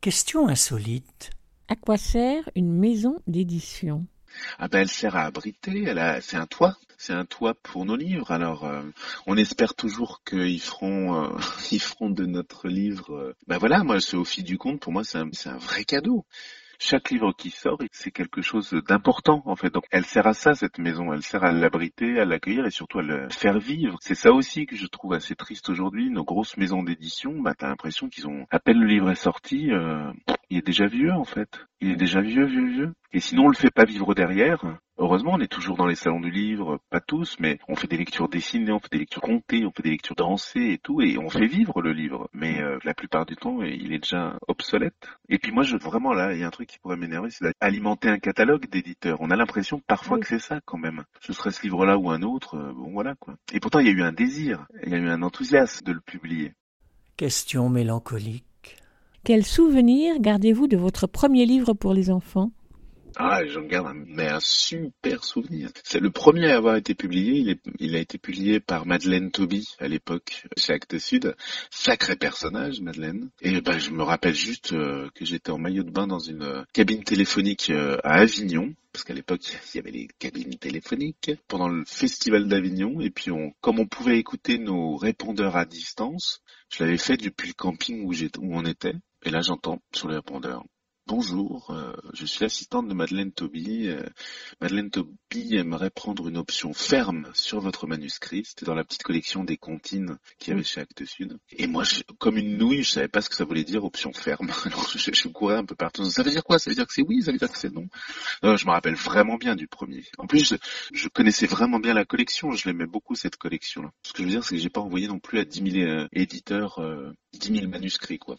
Question insolite. À quoi sert une maison d'édition? Ah ben elle sert à abriter, elle a, c'est un toit, c'est un toit pour nos livres. Alors euh, on espère toujours qu'ils feront, euh, ils feront de notre livre. euh, ben voilà, moi c'est au fil du compte, pour moi c'est un, c'est un vrai cadeau. Chaque livre qui sort, c'est quelque chose d'important en fait. Donc elle sert à ça cette maison, elle sert à l'abriter, à l'accueillir et surtout à le faire vivre. C'est ça aussi que je trouve assez triste aujourd'hui. Nos grosses maisons d'édition, bah t'as l'impression qu'ils ont à peine le livre est sorti, euh, il est déjà vieux en fait. Il est déjà vieux, vieux, vieux. Et sinon on le fait pas vivre derrière. Heureusement, on est toujours dans les salons du livre, pas tous, mais on fait des lectures dessinées, on fait des lectures comptées, on fait des lectures dansées et tout, et on fait vivre le livre. Mais euh, la plupart du temps, il est déjà obsolète. Et puis moi, je vraiment là, il y a un truc qui pourrait m'énerver, c'est d'alimenter un catalogue d'éditeurs. On a l'impression parfois Oui. que c'est ça quand même. Ce serait ce livre-là ou un autre, euh, bon voilà quoi. Et pourtant, il y a eu un désir, il y a eu un enthousiasme de le publier. Question mélancolique. Quel souvenir gardez-vous de votre premier livre pour les enfants? Ah, j'en garde un, mais un super souvenir. C'est le premier à avoir été publié. Il, a été publié par Madeleine Toby à l'époque chez Actes Sud. Sacré personnage, Madeleine. Et ben, je me rappelle juste euh, que j'étais en maillot de bain dans une euh, cabine téléphonique euh, à Avignon. Parce qu'à l'époque, il y avait les cabines téléphoniques pendant le festival d'Avignon. Et puis, on, comme on pouvait écouter nos répondeurs à distance, je l'avais fait depuis le camping où, où on était. Et là, j'entends sur le répondeur. Bonjour, euh, je suis l'assistante de Madeleine Toby. Euh, Madeleine Toby aimerait prendre une option ferme sur votre manuscrit. C'était dans la petite collection des comptines qu'il y avait chez Actes Sud. Et moi, je- comme une nouille, je savais pas ce que ça voulait dire option ferme. Alors je, je courais un peu partout. Ça veut dire quoi? Ça veut dire que c'est oui Ça veut dire que c'est non Non, Je me rappelle vraiment bien du premier. En plus, je, je connaissais vraiment bien la collection. Je l'aimais beaucoup cette collection-là. Ce que je veux dire, c'est que j'ai pas envoyé non plus à 10 000 euh, éditeurs euh, 10 000 manuscrits, quoi.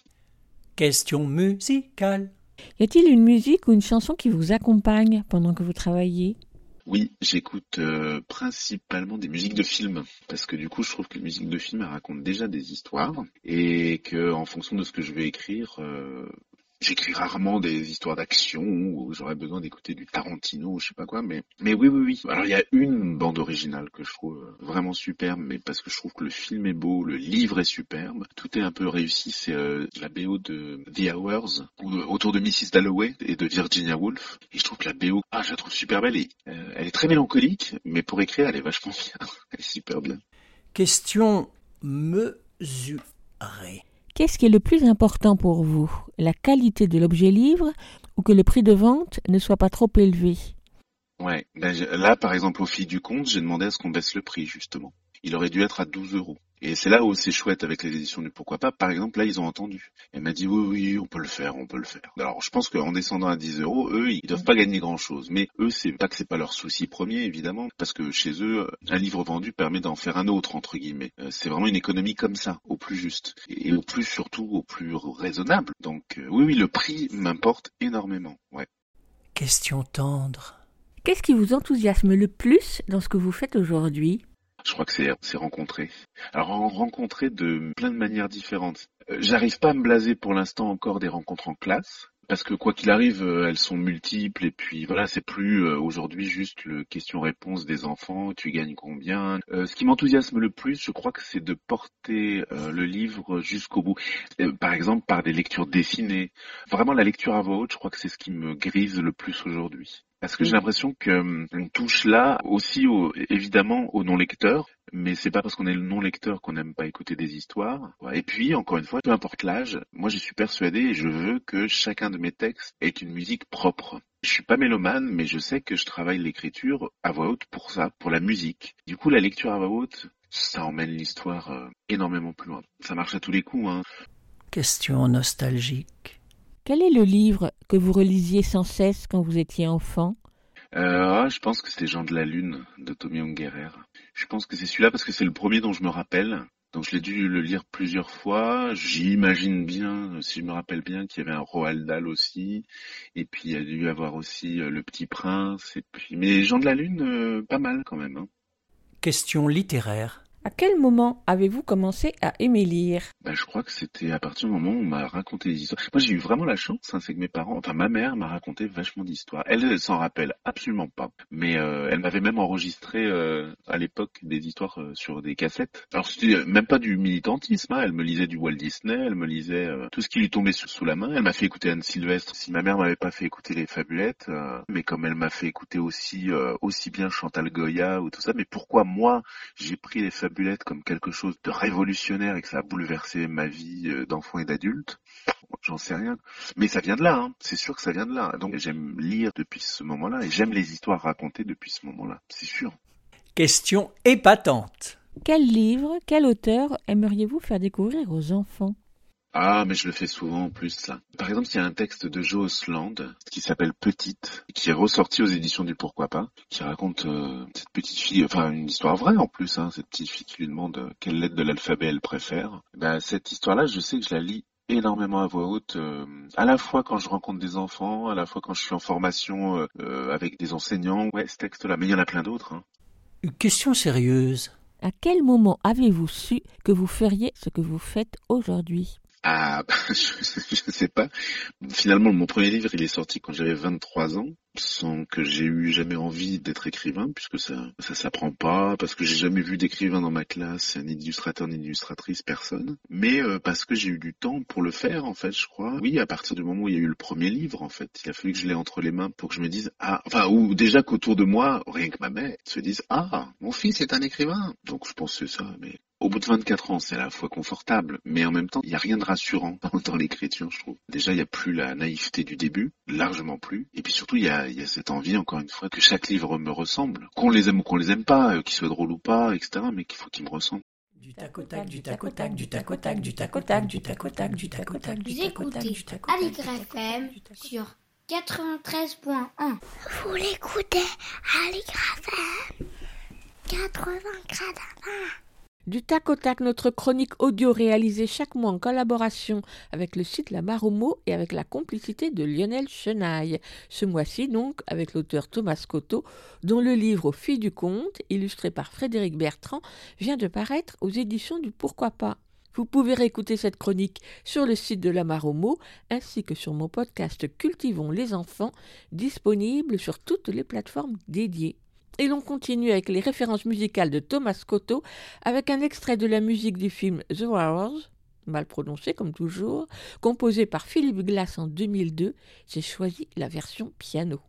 Question musicale. Y a-t-il une musique ou une chanson qui vous accompagne pendant que vous travaillez? Oui, j'écoute euh, principalement des musiques de films parce que du coup, je trouve que les musiques de films racontent déjà des histoires et que en fonction de ce que je vais écrire, euh, j'écris rarement des histoires d'action où j'aurais besoin d'écouter du Tarantino ou je sais pas quoi, mais mais oui, oui, oui. Alors il y a une bande originale que je trouve euh, vraiment superbe, mais parce que je trouve que le film est beau, le livre est superbe, tout est un peu réussi. C'est euh, la BO de The Hours ou euh, autour de Mrs. Dalloway et de Virginia Woolf. Et je trouve que la BO, ah, je la trouve super belle. Et, euh, elle est très mélancolique, mais pour écrire, elle est vachement bien. elle est super bien. Question mesurée. Qu'est-ce qui est le plus important pour vous? La qualité de l'objet livre ou que le prix de vente ne soit pas trop élevé? Ouais. Ben, là, par exemple, au fil du compte, j'ai demandé à ce qu'on baisse le prix, justement. Il aurait dû être à 12 euros. Et c'est là où c'est chouette avec les éditions du Pourquoi pas. Par exemple, là, ils ont entendu. Elle m'a dit, oui, oui, on peut le faire, on peut le faire. Alors, je pense qu'en descendant à 10 euros, eux, ils doivent pas gagner grand chose. Mais eux, c'est pas que c'est pas leur souci premier, évidemment. Parce que chez eux, un livre vendu permet d'en faire un autre, entre guillemets. Euh, C'est vraiment une économie comme ça, au plus juste. Et au plus, surtout, au plus raisonnable. Donc, euh, oui, oui, le prix m'importe énormément. Ouais. Question tendre. Qu'est-ce qui vous enthousiasme le plus dans ce que vous faites aujourd'hui? Je crois que c'est c'est rencontrer. Alors en rencontrer de plein de manières différentes. Euh, J'arrive pas à me blaser pour l'instant encore des rencontres en classe parce que quoi qu'il arrive, euh, elles sont multiples et puis voilà, c'est plus euh, aujourd'hui juste le question-réponse des enfants, tu gagnes combien. Euh, ce qui m'enthousiasme le plus, je crois que c'est de porter euh, le livre jusqu'au bout. Euh, par exemple, par des lectures dessinées. Vraiment, la lecture à voix haute, je crois que c'est ce qui me grise le plus aujourd'hui. Parce que j'ai l'impression que hum, on touche là aussi au- évidemment aux non-lecteurs, mais c'est pas parce qu'on est le non-lecteur qu'on n'aime pas écouter des histoires. Et puis, encore une fois, peu importe l'âge, moi je suis persuadé et je veux que chacun de mes textes ait une musique propre. Je suis pas mélomane, mais je sais que je travaille l'écriture à voix haute pour ça, pour la musique. Du coup, la lecture à voix haute, ça emmène l'histoire euh, énormément plus loin. Ça marche à tous les coups, hein. Question nostalgique. Quel est le livre que vous relisiez sans cesse quand vous étiez enfant? Euh, ah, je pense que c'était Jean de la Lune de Tommy Ungerer. Je pense que c'est celui-là parce que c'est le premier dont je me rappelle. Donc je l'ai dû le lire plusieurs fois. J'imagine bien, si je me rappelle bien, qu'il y avait un Roald Dahl aussi. Et puis il y a dû y avoir aussi euh, Le Petit Prince. Et puis, mais Jean de la Lune, euh, pas mal quand même. Hein. Question littéraire. À quel moment avez-vous commencé à aimer lire? Bah, je crois que c'était à partir du moment où on m'a raconté des histoires. Moi, j'ai eu vraiment la chance, hein, c'est que mes parents, enfin ma mère m'a raconté vachement d'histoires. Elle, elle s'en rappelle absolument pas, mais euh, elle m'avait même enregistré euh, à l'époque des histoires euh, sur des cassettes. Alors c'était même pas du militantisme, hein, elle me lisait du Walt Disney, elle me lisait euh, tout ce qui lui tombait sous, sous la main. Elle m'a fait écouter Anne Sylvestre. Si ma mère m'avait pas fait écouter les Fabulettes, euh, mais comme elle m'a fait écouter aussi euh, aussi bien Chantal Goya ou tout ça, mais pourquoi moi j'ai pris les Fabulettes comme quelque chose de révolutionnaire et que ça a bouleversé ma vie euh, d'enfant et d'adulte, j'en sais rien. Mais ça vient de là, hein. c'est sûr que ça vient de là. Donc j'aime lire depuis ce moment-là et j'aime les histoires racontées depuis ce moment-là, c'est sûr. Question épatante. Quel livre, quel auteur aimeriez-vous faire découvrir aux enfants? Ah, mais je le fais souvent en plus, ça. Par exemple, il y a un texte de Joe Osland qui s'appelle Petite, qui est ressorti aux éditions du Pourquoi pas, qui raconte euh, cette petite fille, enfin une histoire vraie en plus, hein, cette petite fille qui lui demande euh, quelle lettre de l'alphabet elle préfère. Ben, cette histoire-là, je sais que je la lis énormément à voix haute, euh, à la fois quand je rencontre des enfants, à la fois quand je suis en formation euh, avec des enseignants. Ouais, ce texte-là, mais il y en a plein d'autres. Hein. Une question sérieuse. À quel moment avez-vous su que vous feriez ce que vous faites aujourd'hui? Ah, bah, je, je sais pas. Finalement, mon premier livre, il est sorti quand j'avais 23 ans, sans que j'ai eu jamais envie d'être écrivain, puisque ça, ça s'apprend pas, parce que j'ai jamais vu d'écrivain dans ma classe, ni d'illustrateur ni d'illustratrice, personne. Mais euh, parce que j'ai eu du temps pour le faire, en fait, je crois. Oui, à partir du moment où il y a eu le premier livre, en fait, il a fallu que je l'ai entre les mains pour que je me dise, ah, enfin, ou déjà qu'autour de moi, rien que ma mère, se dise, ah, mon fils est un écrivain. Donc je pensais ça, mais au bout de 24 ans, c'est à la fois confortable, mais en même temps, il n'y a rien de rassurant dans, l'écriture, je trouve. Déjà, il n'y a plus la naïveté du début, largement plus. Et puis surtout, il y a, il y a cette envie, encore une fois, que chaque livre me ressemble. Qu'on les aime ou qu'on les aime pas, euh, qu'ils soient drôles ou pas, etc., mais qu'il faut qu'ils me ressemblent. Du tac au tac, du tac au tac, du tac au tac, du tac au tac, du tac au tac, du tac au tac, du tac au tac, du tac au tac. Sur 93.1. Vous l'écoutez FM 80 Du tac au tac, notre chronique audio réalisée chaque mois en collaboration avec le site La Maromo et avec la complicité de Lionel Chenaille. Ce mois-ci donc avec l'auteur Thomas Cotto, dont le livre Aux filles du conte, illustré par Frédéric Bertrand, vient de paraître aux éditions du Pourquoi pas. Vous pouvez réécouter cette chronique sur le site de la Maromo ainsi que sur mon podcast Cultivons les enfants, disponible sur toutes les plateformes dédiées. Et l'on continue avec les références musicales de Thomas Cotto avec un extrait de la musique du film The Warriors, mal prononcé comme toujours, composé par Philippe Glass en 2002. J'ai choisi la version piano.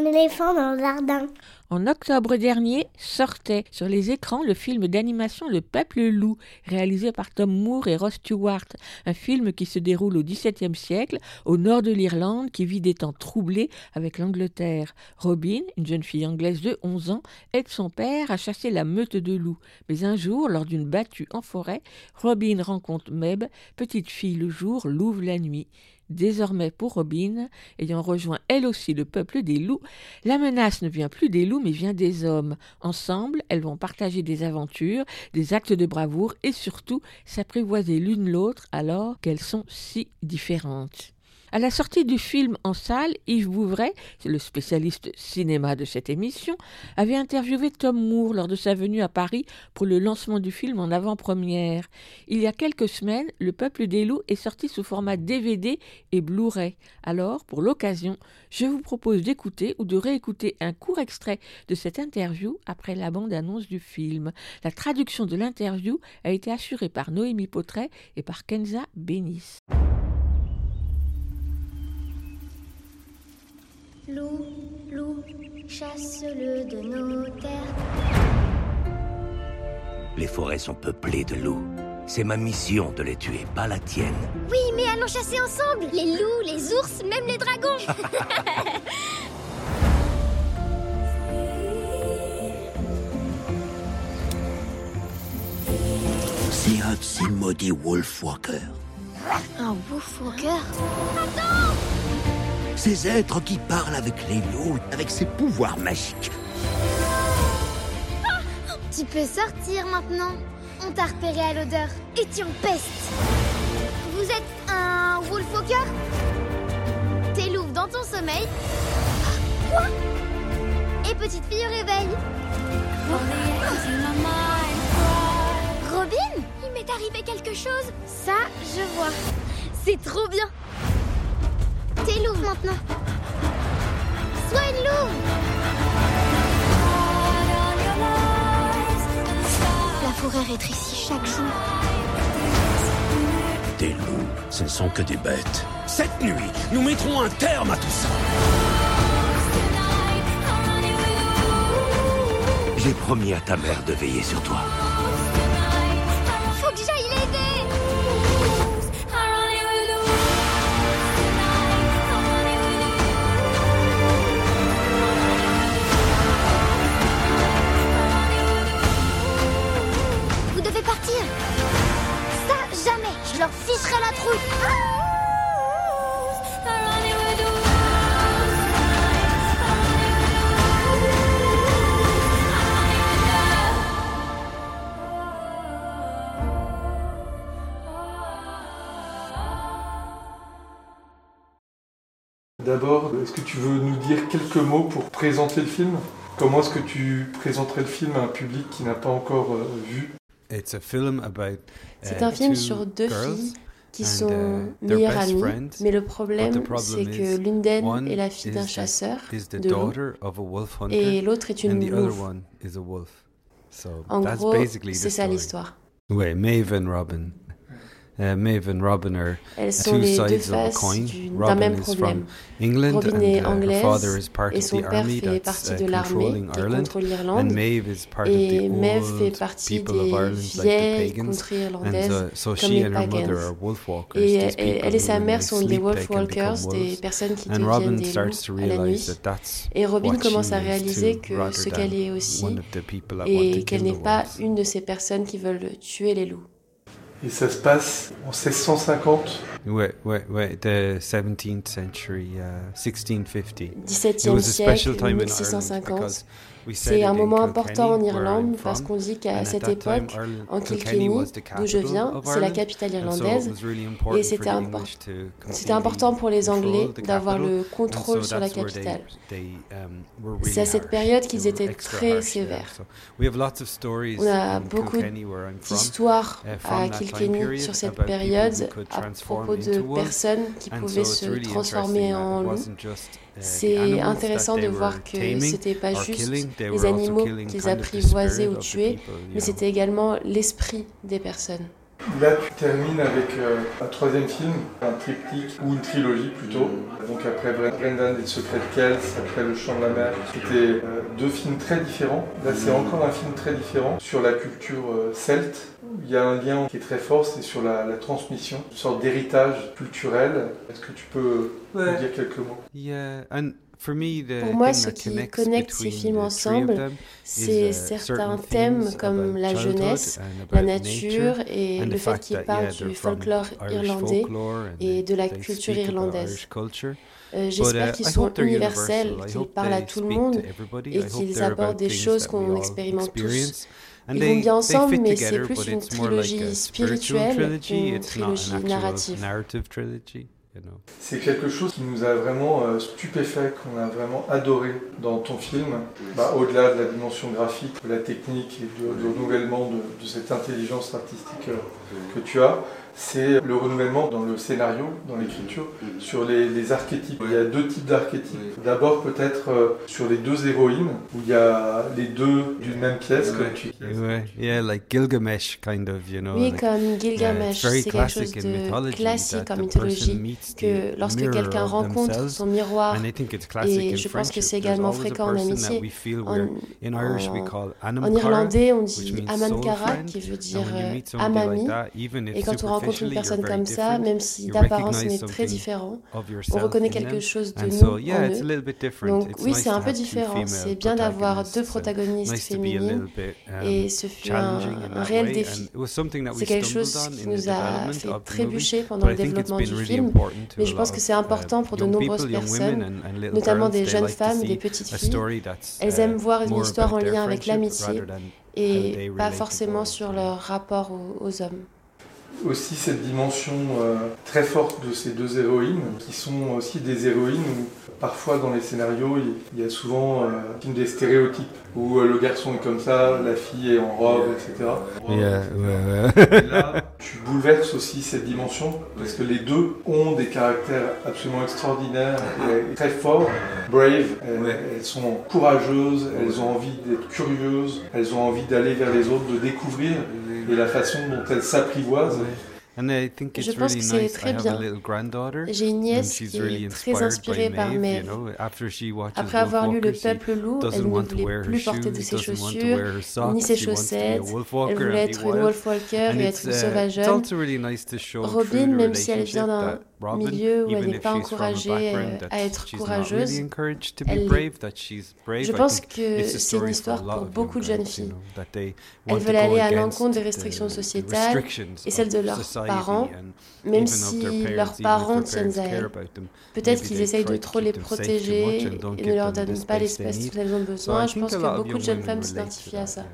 Un éléphant dans le jardin. En octobre dernier sortait sur les écrans le film d'animation Le Peuple Loup, réalisé par Tom Moore et Ross Stewart, un film qui se déroule au XVIIe siècle, au nord de l'Irlande, qui vit des temps troublés avec l'Angleterre. Robin, une jeune fille anglaise de 11 ans, aide son père à chasser la meute de loups. Mais un jour, lors d'une battue en forêt, Robin rencontre Meb, petite fille le jour, louve la nuit. Désormais pour Robin, ayant rejoint elle aussi le peuple des loups, la menace ne vient plus des loups mais vient des hommes. Ensemble, elles vont partager des aventures, des actes de bravoure et surtout s'apprivoiser l'une l'autre alors qu'elles sont si différentes. À la sortie du film en salle, Yves Bouvray, le spécialiste cinéma de cette émission, avait interviewé Tom Moore lors de sa venue à Paris pour le lancement du film en avant-première. Il y a quelques semaines, Le Peuple des loups est sorti sous format DVD et Blu-ray. Alors, pour l'occasion, je vous propose d'écouter ou de réécouter un court extrait de cette interview après la bande-annonce du film. La traduction de l'interview a été assurée par Noémie Potret et par Kenza Bénis. Loup, loup, chasse-le de nos terres. Les forêts sont peuplées de loups. C'est ma mission de les tuer, pas la tienne. Oui, mais allons chasser ensemble Les loups, les ours, même les dragons C'est un de ces maudits Wolfwalkers. Un Wolfwalker Ces êtres qui parlent avec les loups, avec ses pouvoirs magiques. Tu peux sortir maintenant. On t'a repéré à l'odeur et tu en pestes. Vous êtes un Wolfwalker T'es louve dans ton sommeil. Quoi? Et petite fille au réveil. Robin Il m'est arrivé quelque chose. Ça, je vois. C'est trop bien. T'es louve maintenant. Sois une. La forêt rétrécit chaque jour. Des loups, ce ne sont que des bêtes. Cette nuit, nous mettrons un terme à tout ça. J'ai promis à ta mère de veiller sur toi. La trouille. D'abord, est-ce que tu veux nous dire quelques mots pour présenter le film? Comment est-ce que tu présenterais le film à un public qui n'a pas encore euh, vu? It's a film about, C'est uh, un film two sur deux filles qui sont uh, meilleures amies, mais le problème problem c'est que l'une d'elles est la fille d'un chasseur de hunter, et l'autre est une louve. En that's gros, c'est ça l'histoire. Ouais, Maeve and Robin. Uh, Maeve and Robin are Elles sont two les deux sides of a faces coin. du- Robin même is problème. from England Robin and est uh, her father is part et of the army fait that's partie uh, de l'armée controlling Ireland. And Maeve is part of the Maeve fait old partie people of Ireland, like the pagans. And uh, so comme she and her mother are wolfwalkers. Et these elle- people elle et who, sa mère sont des wolfwalkers, become des personnes qui And deviennent Robin des starts to loups à la realize nuit. that that's Et Robin commence à is réaliser too, que ce qu'elle est aussi one of the people that want et to qu'elle kill n'est the pas wolves. une de ces personnes qui veulent tuer les loups. Et ça se passe en 1650. Ouais, ouais, ouais, the 17th century, uh, 1650. It 17e was a special siècle, time in Ireland 1650. C'est un moment important en Kilkenny, Irlande parce qu'on dit qu'à cette époque, en Kilkenny Kilkenny, d'où je viens, c'est la capitale and so it irlandaise. was really Et important for c'était the impor- English to c'était completely important pour les control Anglais the d'avoir capital, le and contrôle so sur la that's where they- capitale. they, um, were C'est really à cette harsh. période They qu'ils were étaient extra très harsh there. sévères. So we have lots of stories On a in Là, tu termines avec euh, un troisième film, un triptyque ou une trilogie plutôt. Mm. Donc après Brendan et le secret de Kells, après Le chant de la mer, c'était euh, deux films très différents. Là, c'est mm. encore un film très différent sur la culture euh, celte. Il y a un lien qui est très fort, c'est sur la, transmission, une sorte d'héritage culturel. Est-ce que tu peux nous dire quelques mots? Pour moi, ce qui connecte ces films ensemble, c'est certains thèmes comme la jeunesse, la nature et le fait qu'ils parlent du folklore irlandais et de la culture irlandaise. Euh, j'espère qu'ils sont universels, qu'ils parlent à tout le monde et qu'ils abordent des choses qu'on expérimente tous. Ils vont bien ensemble, mais c'est plus une trilogie spirituelle qu'une trilogie narrative. C'est quelque chose qui nous a vraiment euh, stupéfait, qu'on a vraiment adoré dans ton film, bah, au-delà de la dimension graphique, de la technique et du renouvellement de, cette intelligence artistique euh, que tu as c'est le renouvellement dans le scénario, dans l'écriture, mm-hmm. Mm-hmm. sur les, archétypes. Il y a deux types d'archétypes. D'abord peut-être euh, sur les deux héroïnes, où il y a les deux d'une même pièce. Comme Yeah, like Gilgamesh, kind of, you know. Oui, comme Gilgamesh, yeah, c'est quelque chose de classique en mythologie, que lorsque quelqu'un rencontre son miroir, et je pense que c'est également fréquent en amitié, en, irlandais on dit Amankara, qui veut dire euh, amami, et quand rencontre une personne comme ça, même si d'apparence on est très différent, on reconnaît quelque chose de nous en eux. Donc oui, c'est un peu différent. C'est bien d'avoir deux protagonistes féminines et ce fut un, réel défi. C'est quelque chose qui nous a fait trébucher pendant le développement du film, mais je pense que c'est important pour de nombreuses personnes, notamment des jeunes femmes, des petites filles. Elles aiment voir une histoire en lien avec l'amitié et pas forcément sur leur rapport aux hommes aussi cette dimension euh, très forte de ces deux héroïnes, qui sont aussi des héroïnes parfois dans les scénarios, il y a souvent euh, des stéréotypes où euh, le garçon est comme ça, la fille est en robe, etc. Euh, et là, tu bouleverses aussi cette dimension parce que les deux ont des caractères absolument extraordinaires très forts, brave. Elles, elles sont courageuses, elles ont envie d'être curieuses, elles ont envie d'aller vers les autres, de découvrir et la façon dont elles s'apprivoisent je pense que c'est très bien. J'ai une nièce qui est très inspirée par Maeve. Après avoir lu Le Peuple Loup, elle ne voulait plus porter de ses chaussures ni ses chaussettes. Elle voulait être une Wolfwalker et être une sauvageur. Robin, même si elle vient d'un milieu où elle n'est pas encouragée à être courageuse, elle je pense que c'est une histoire pour beaucoup de jeunes filles. Elles veulent aller à l'encontre des restrictions sociétales et celles de leurs parents, même si leurs parents tiennent à elles. Peut-être qu'ils essayent de trop les protéger et ne leur donnent pas l'espace dont elles ont besoin. Je pense que beaucoup de jeunes femmes s'identifient à ça.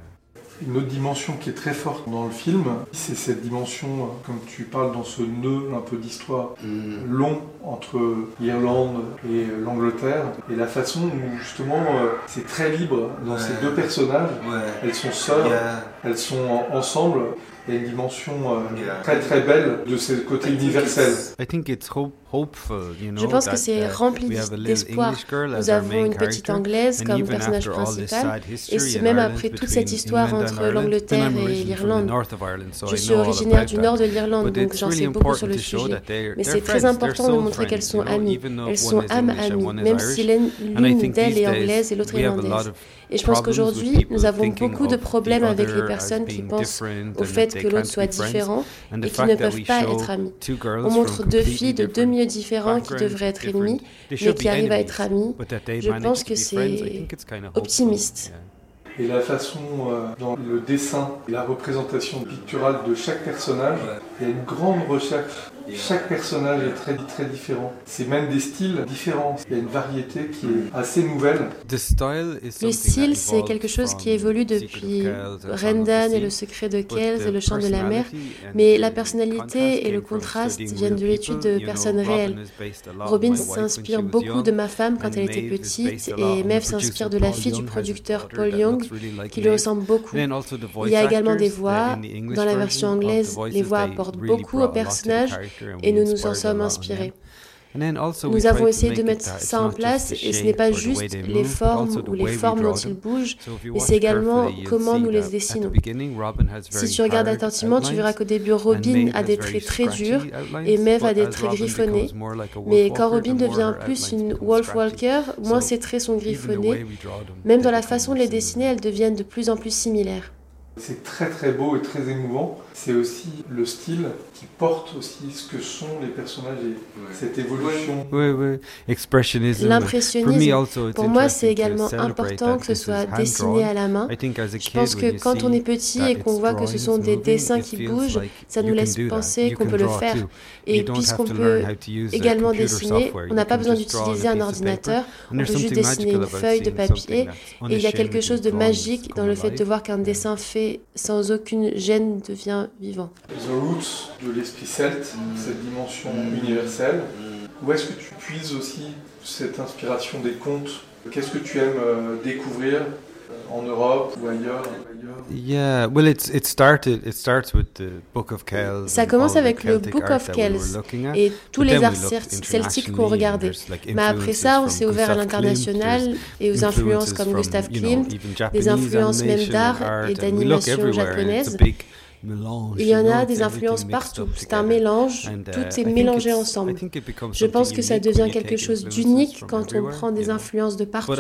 Une autre dimension qui est très forte dans le film, c'est cette dimension, comme tu parles dans ce nœud un peu d'histoire mm. long entre l'Irlande et l'Angleterre, et la façon où justement euh, c'est très libre dans ces deux personnages. Elles sont sœurs, yeah. elles sont ensemble. Il y a une dimension euh, très très belle de ce côté universel. Je pense que c'est rempli d'espoir. Nous avons une petite Anglaise comme personnage principal, et même après toute cette histoire entre l'Angleterre et l'Irlande. Je suis originaire du nord de l'Irlande, donc j'en sais beaucoup sur le sujet. Mais c'est très important de montrer qu'elles sont amies. Elles sont âmes amies, même si l'une d'elles est anglaise et l'autre irlandaise. Et je pense qu'aujourd'hui, nous avons beaucoup de problèmes avec les personnes qui pensent au fait que l'autre soit différent et qui ne peuvent pas être amis. On montre deux filles de deux milieux différents qui devraient être ennemies, mais qui arrivent à être amies. Je pense que c'est optimiste. Et la façon euh, dans le dessin, et la représentation picturale de chaque personnage, il y a une grande recherche chaque personnage est très, très différent. C'est même des styles différents. Il y a une variété qui est assez nouvelle. Le style, c'est quelque chose qui évolue depuis Rendan et le secret de Kells et le chant de la mer, mais la personnalité et le contraste viennent de l'étude de personnes réelles. Robin s'inspire beaucoup de ma femme quand elle était petite et Maeve s'inspire de la fille du producteur Paul Young qui lui ressemble beaucoup. Il y a également des voix. Dans la version anglaise, les voix apportent beaucoup au personnage et nous nous en sommes inspirés. Nous avons essayé de mettre ça en place et ce n'est pas juste les formes ou les formes dont ils bougent, mais c'est également comment nous les dessinons. Si tu regardes attentivement, tu verras qu'au début, Robin a des traits très durs et Maeve a des traits griffonnés. Mais quand Robin devient plus une Wolf Walker, moins ses traits sont griffonnés. Même dans la façon de les dessiner, elles deviennent de plus en plus similaires. C'est très très beau et très émouvant. C'est aussi le style qui porte aussi ce que sont les personnages et cette évolution. Oui, oui. Expressionism. L'impressionnisme, pour moi, c'est également important que ce soit dessiné à la main. Je pense que quand on est petit et qu'on voit que ce sont des dessins qui bougent, ça nous laisse penser qu'on peut le faire. Et puisqu'on peut également dessiner, on n'a pas besoin d'utiliser un ordinateur, on peut juste dessiner une feuille de papier. Et il y a quelque chose de magique dans le fait de voir qu'un dessin fait sans aucune gêne devient vivant. The Roots de l'esprit celte, cette dimension universelle. Où est-ce que tu puises aussi cette inspiration des contes? Qu'est-ce que tu aimes euh, découvrir euh, en Europe ou ailleurs? Yeah, well, it's, it started, it starts with the Book of Kells. Ça commence avec le Book of Kells et tous les arts celtiques qu'on regardait. Mais après ça, on s'est ouvert à l'international et aux influences comme Gustav Klimt, des influences même d'art et d'animation japonaise. Il y en a des influences partout. C'est un mélange, tout est mélangé ensemble. Je pense que ça devient quelque chose d'unique quand on prend des influences de partout.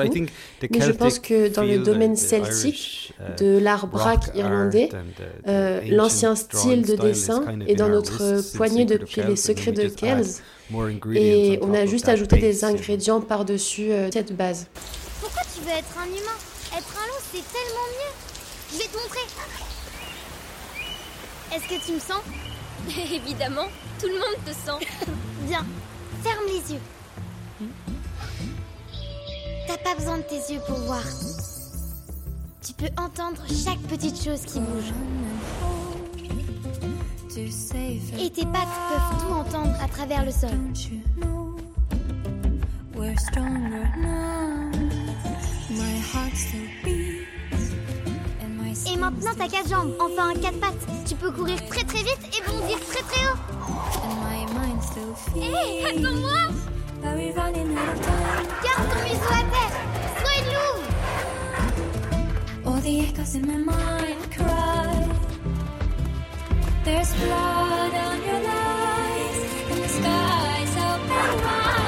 Mais je pense que dans le domaine celtique, de l'art braque irlandais, euh, l'ancien style de dessin est dans notre poignée depuis les secrets de Kells. Et on a juste ajouté des ingrédients par-dessus euh, cette base. Pourquoi tu veux être un humain? Être un loup, c'est tellement mieux. Je vais te montrer. Est-ce que tu me sens Évidemment, tout le monde te sent. Bien, ferme les yeux. T'as pas besoin de tes yeux pour voir. Tu peux entendre chaque petite chose qui bouge. Et tes pattes peuvent tout entendre à travers le sol. Et maintenant t'as quatre jambes, enfin quatre pattes. Tu peux courir très très vite et bondir très très haut. Hé, hey, attends-moi. Garde ton museau à terre. Sois une louve All the echoes in my mind cry. There's blood on your lies And the sky's open wide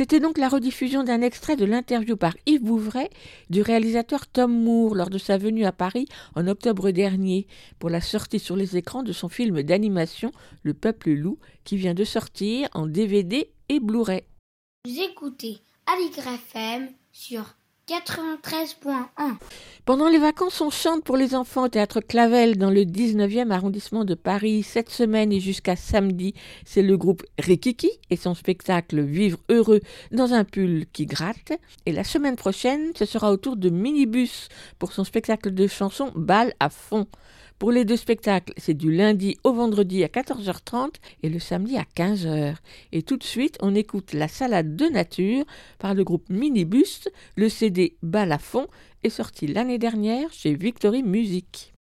C'était donc la rediffusion d'un extrait de l'interview par Yves Bouvray du réalisateur Tom Moore lors de sa venue à Paris en octobre dernier pour la sortie sur les écrans de son film d'animation Le Peuple Loup qui vient de sortir en DVD et Blu-ray. Vous écoutez Aligre FM sur 93.1. Pendant les vacances, on chante pour les enfants au théâtre Clavel dans le 19e arrondissement de Paris. Cette semaine et jusqu'à samedi, c'est le groupe Rikiki et son spectacle Vivre heureux dans un pull qui gratte. Et la semaine prochaine, ce sera au tour de Minibus pour son spectacle de chansons Balle à fond. Pour les deux spectacles, c'est du lundi au vendredi à 14h30 et le samedi à 15h. Et tout de suite, on écoute La salade de nature par le groupe Minibus. Le CD Bal à fond est sorti l'année dernière chez Victory Music.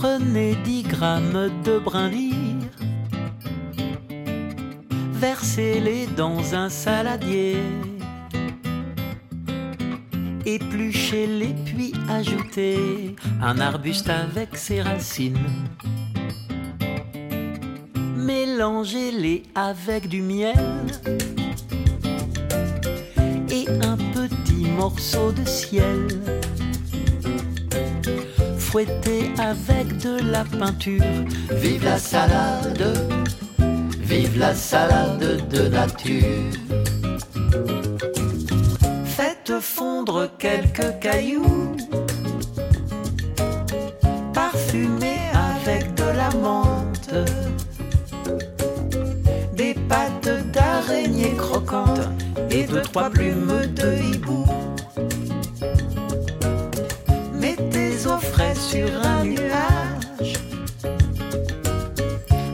Prenez 10 grammes de brindilles, versez-les dans un saladier, épluchez-les puis ajoutez un arbuste avec ses racines. Mélangez-les avec du miel et un petit morceau de ciel fouetté avec de la peinture. Vive la salade, vive la salade de nature. Faites fondre quelques cailloux, parfumés avec de la menthe, des pattes d'araignée croquantes et et deux, trois plumes de hibou. Mettez au frais sur un nuage,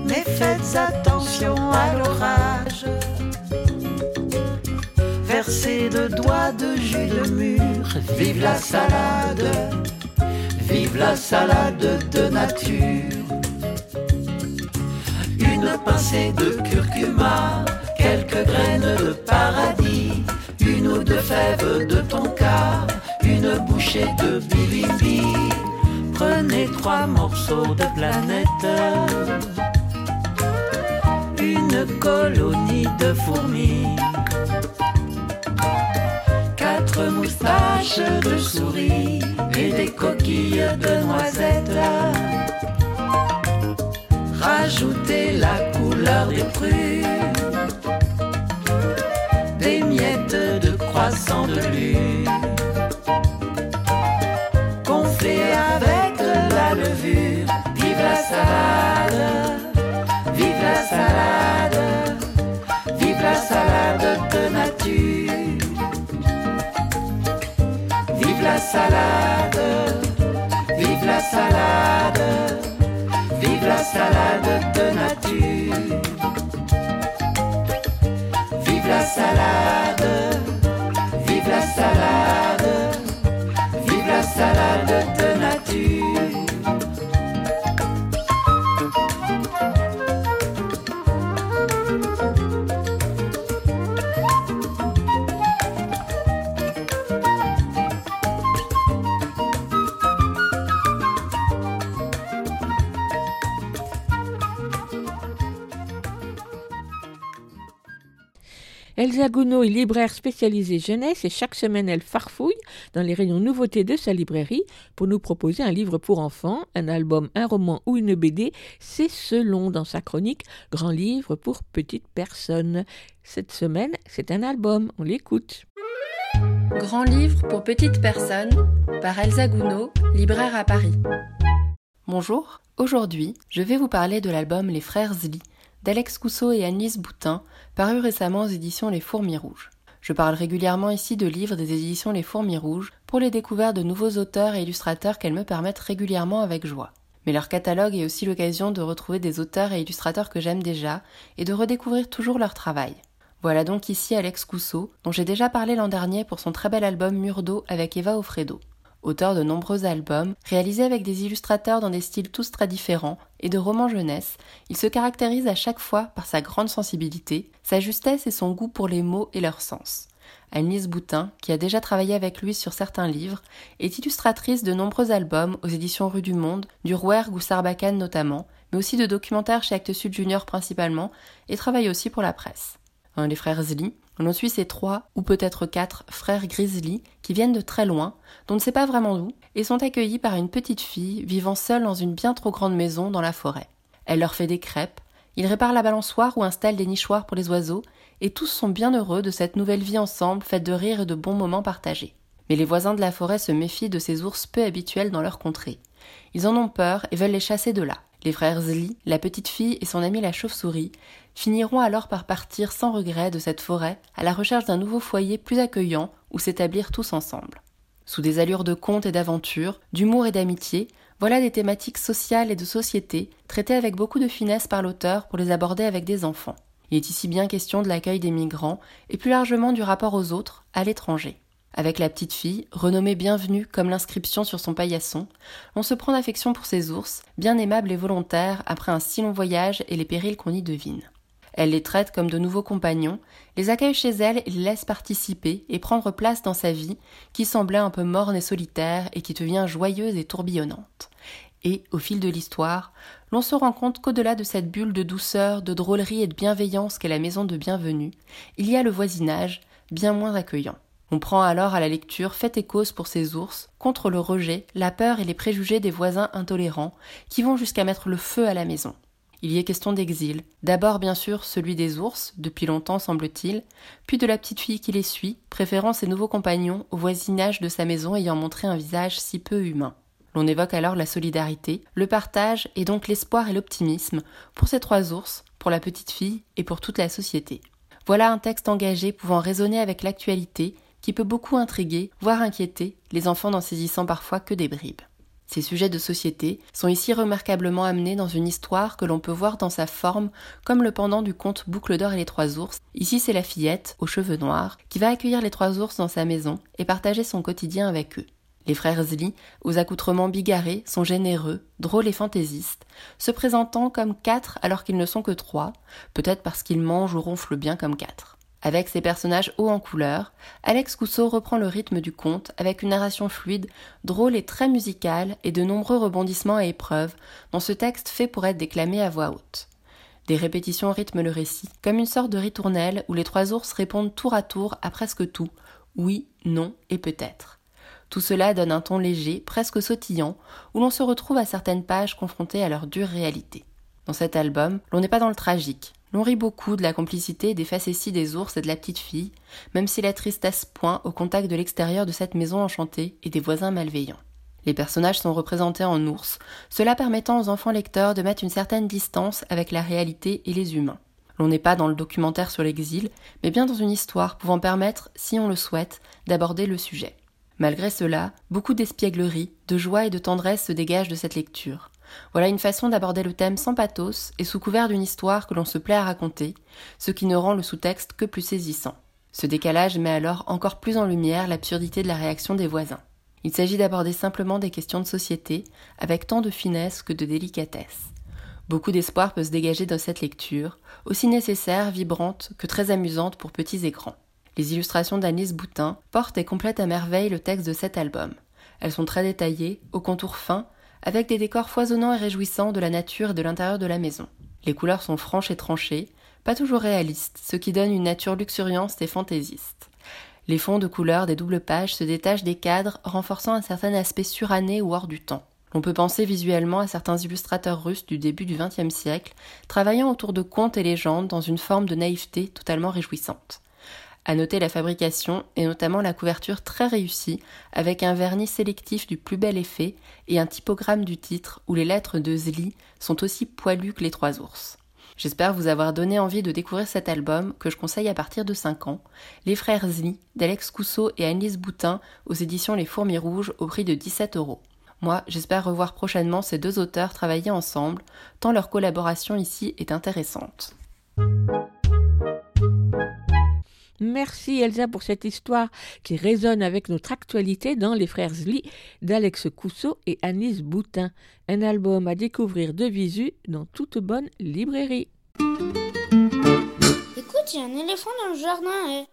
mais faites attention à l'orage. Versez de doigts de jus de mûre, vive la salade, vive la salade de nature. Une pincée de curcuma quelques graines de paradis, une ou deux fèves de tonka, une bouchée de bilimbi. Prenez trois morceaux de planète, une colonie de fourmis, quatre moustaches de souris et des coquilles de noisettes. Rajoutez la couleur des prunes salade, vive la salade, vive la salade de nature. Vive la salade, Elsa Gounod est libraire spécialisée jeunesse et chaque semaine elle farfouille dans les rayons nouveautés de sa librairie pour nous proposer un livre pour enfants, un album, un roman ou une BD. C'est selon dans sa chronique Grand livre pour petites personnes. Cette semaine, c'est un album, on l'écoute. Grand livre pour petites personnes par Elsa Gounod, libraire à Paris. Bonjour, aujourd'hui je vais vous parler de l'album Les Frères Zli d'Alex Cousseau et Annelise Boutin, paru récemment aux éditions Les Fourmis Rouges. Je parle régulièrement ici de livres des éditions Les Fourmis Rouges pour les découvertes de nouveaux auteurs et illustrateurs qu'elles me permettent régulièrement avec joie. Mais leur catalogue est aussi l'occasion de retrouver des auteurs et illustrateurs que j'aime déjà et de redécouvrir toujours leur travail. Voilà donc ici Alex Cousseau, dont j'ai déjà parlé l'an dernier pour son très bel album Murdo avec Eva Ofredo auteur de nombreux albums, réalisés avec des illustrateurs dans des styles tous très différents, et de romans jeunesse, il se caractérise à chaque fois par sa grande sensibilité, sa justesse et son goût pour les mots et leur sens. Annelise Boutin, qui a déjà travaillé avec lui sur certains livres, est illustratrice de nombreux albums aux éditions Rue du Monde, du Rouergue ou Sarbacane notamment, mais aussi de documentaires chez Actes Sud Junior principalement, et travaille aussi pour la presse. Les frères Zli, on en suit ces trois, ou peut-être quatre, frères Grizzly qui viennent de très loin, dont on ne sait pas vraiment d'où, et sont accueillis par une petite fille vivant seule dans une bien trop grande maison dans la forêt. Elle leur fait des crêpes, ils réparent la balançoire ou installent des nichoirs pour les oiseaux, et tous sont bien heureux de cette nouvelle vie ensemble faite de rires et de bons moments partagés. Mais les voisins de la forêt se méfient de ces ours peu habituels dans leur contrée. Ils en ont peur et veulent les chasser de là. Les frères Zli, la petite fille et son amie la chauve-souris finiront alors par partir sans regret de cette forêt à la recherche d'un nouveau foyer plus accueillant où s'établir tous ensemble. Sous des allures de contes et d'aventure, d'humour et d'amitié, voilà des thématiques sociales et de société traitées avec beaucoup de finesse par l'auteur pour les aborder avec des enfants. Il est ici bien question de l'accueil des migrants et plus largement du rapport aux autres, à l'étranger. Avec la petite fille, renommée Bienvenue comme l'inscription sur son paillasson, on se prend d'affection pour ces ours, bien aimables et volontaires après un si long voyage et les périls qu'on y devine. Elle les traite comme de nouveaux compagnons, les accueille chez elle et les laisse participer et prendre place dans sa vie, qui semblait un peu morne et solitaire et qui devient joyeuse et tourbillonnante. Et, au fil de l'histoire, l'on se rend compte qu'au-delà de cette bulle de douceur, de drôlerie et de bienveillance qu'est la maison de bienvenue, il y a le voisinage, bien moins accueillant. On prend alors à la lecture fait et cause pour ces ours, contre le rejet, la peur et les préjugés des voisins intolérants, qui vont jusqu'à mettre le feu à la maison. Il y est question d'exil, d'abord bien sûr celui des ours, depuis longtemps semble-t-il, puis de la petite fille qui les suit, préférant ses nouveaux compagnons au voisinage de sa maison ayant montré un visage si peu humain. L'on évoque alors la solidarité, le partage et donc l'espoir et l'optimisme pour ces trois ours, pour la petite fille et pour toute la société. Voilà un texte engagé pouvant résonner avec l'actualité, qui peut beaucoup intriguer, voire inquiéter, les enfants n'en saisissant parfois que des bribes. Ces sujets de société sont ici remarquablement amenés dans une histoire que l'on peut voir dans sa forme comme le pendant du conte Boucle d'or et les trois ours. Ici c'est la fillette, aux cheveux noirs, qui va accueillir les trois ours dans sa maison et partager son quotidien avec eux. Les frères Zli, aux accoutrements bigarrés, sont généreux, drôles et fantaisistes, se présentant comme quatre alors qu'ils ne sont que trois, peut-être parce qu'ils mangent ou ronflent bien comme quatre. Avec ses personnages hauts en couleur, Alex Cousseau reprend le rythme du conte avec une narration fluide, drôle et très musicale et de nombreux rebondissements et épreuves dans ce texte fait pour être déclamé à voix haute. Des répétitions rythment le récit, comme une sorte de ritournelle où les trois ours répondent tour à tour à presque tout, oui, non et peut-être. Tout cela donne un ton léger, presque sautillant, où l'on se retrouve à certaines pages confrontées à leur dure réalité. Dans cet album, l'on n'est pas dans le tragique, l'on rit beaucoup de la complicité des facéties des ours et de la petite fille, même si la tristesse point au contact de l'extérieur de cette maison enchantée et des voisins malveillants. Les personnages sont représentés en ours, cela permettant aux enfants lecteurs de mettre une certaine distance avec la réalité et les humains. L'on n'est pas dans le documentaire sur l'exil, mais bien dans une histoire pouvant permettre, si on le souhaite, d'aborder le sujet. Malgré cela, beaucoup d'espièglerie, de joie et de tendresse se dégagent de cette lecture. Voilà une façon d'aborder le thème sans pathos et sous couvert d'une histoire que l'on se plaît à raconter, ce qui ne rend le sous-texte que plus saisissant. Ce décalage met alors encore plus en lumière l'absurdité de la réaction des voisins. Il s'agit d'aborder simplement des questions de société avec tant de finesse que de délicatesse. Beaucoup d'espoir peut se dégager dans cette lecture, aussi nécessaire, vibrante que très amusante pour petits écrans. Les illustrations d'Anis Boutin portent et complètent à merveille le texte de cet album. Elles sont très détaillées, aux contours fins, avec des décors foisonnants et réjouissants de la nature et de l'intérieur de la maison. Les couleurs sont franches et tranchées, pas toujours réalistes, ce qui donne une nature luxuriante et fantaisiste. Les fonds de couleurs des doubles pages se détachent des cadres, renforçant un certain aspect suranné ou hors du temps. On peut penser visuellement à certains illustrateurs russes du début du XXe siècle, travaillant autour de contes et légendes dans une forme de naïveté totalement réjouissante. À noter la fabrication et notamment la couverture très réussie avec un vernis sélectif du plus bel effet et un typogramme du titre où les lettres de Zli sont aussi poilues que les trois ours. J'espère vous avoir donné envie de découvrir cet album que je conseille à partir de 5 ans, Les Frères Zli d'Alex Cousseau et Annelise Boutin aux éditions Les Fourmis Rouges au prix de 17 euros. Moi, j'espère revoir prochainement ces deux auteurs travailler ensemble, tant leur collaboration ici est intéressante. Merci Elsa pour cette histoire qui résonne avec notre actualité dans Les Frères Zli d'Alex Cousseau et Anis Boutin. Un album à découvrir de visu dans toute bonne librairie. Écoute, il y a un éléphant dans le jardin. Eh.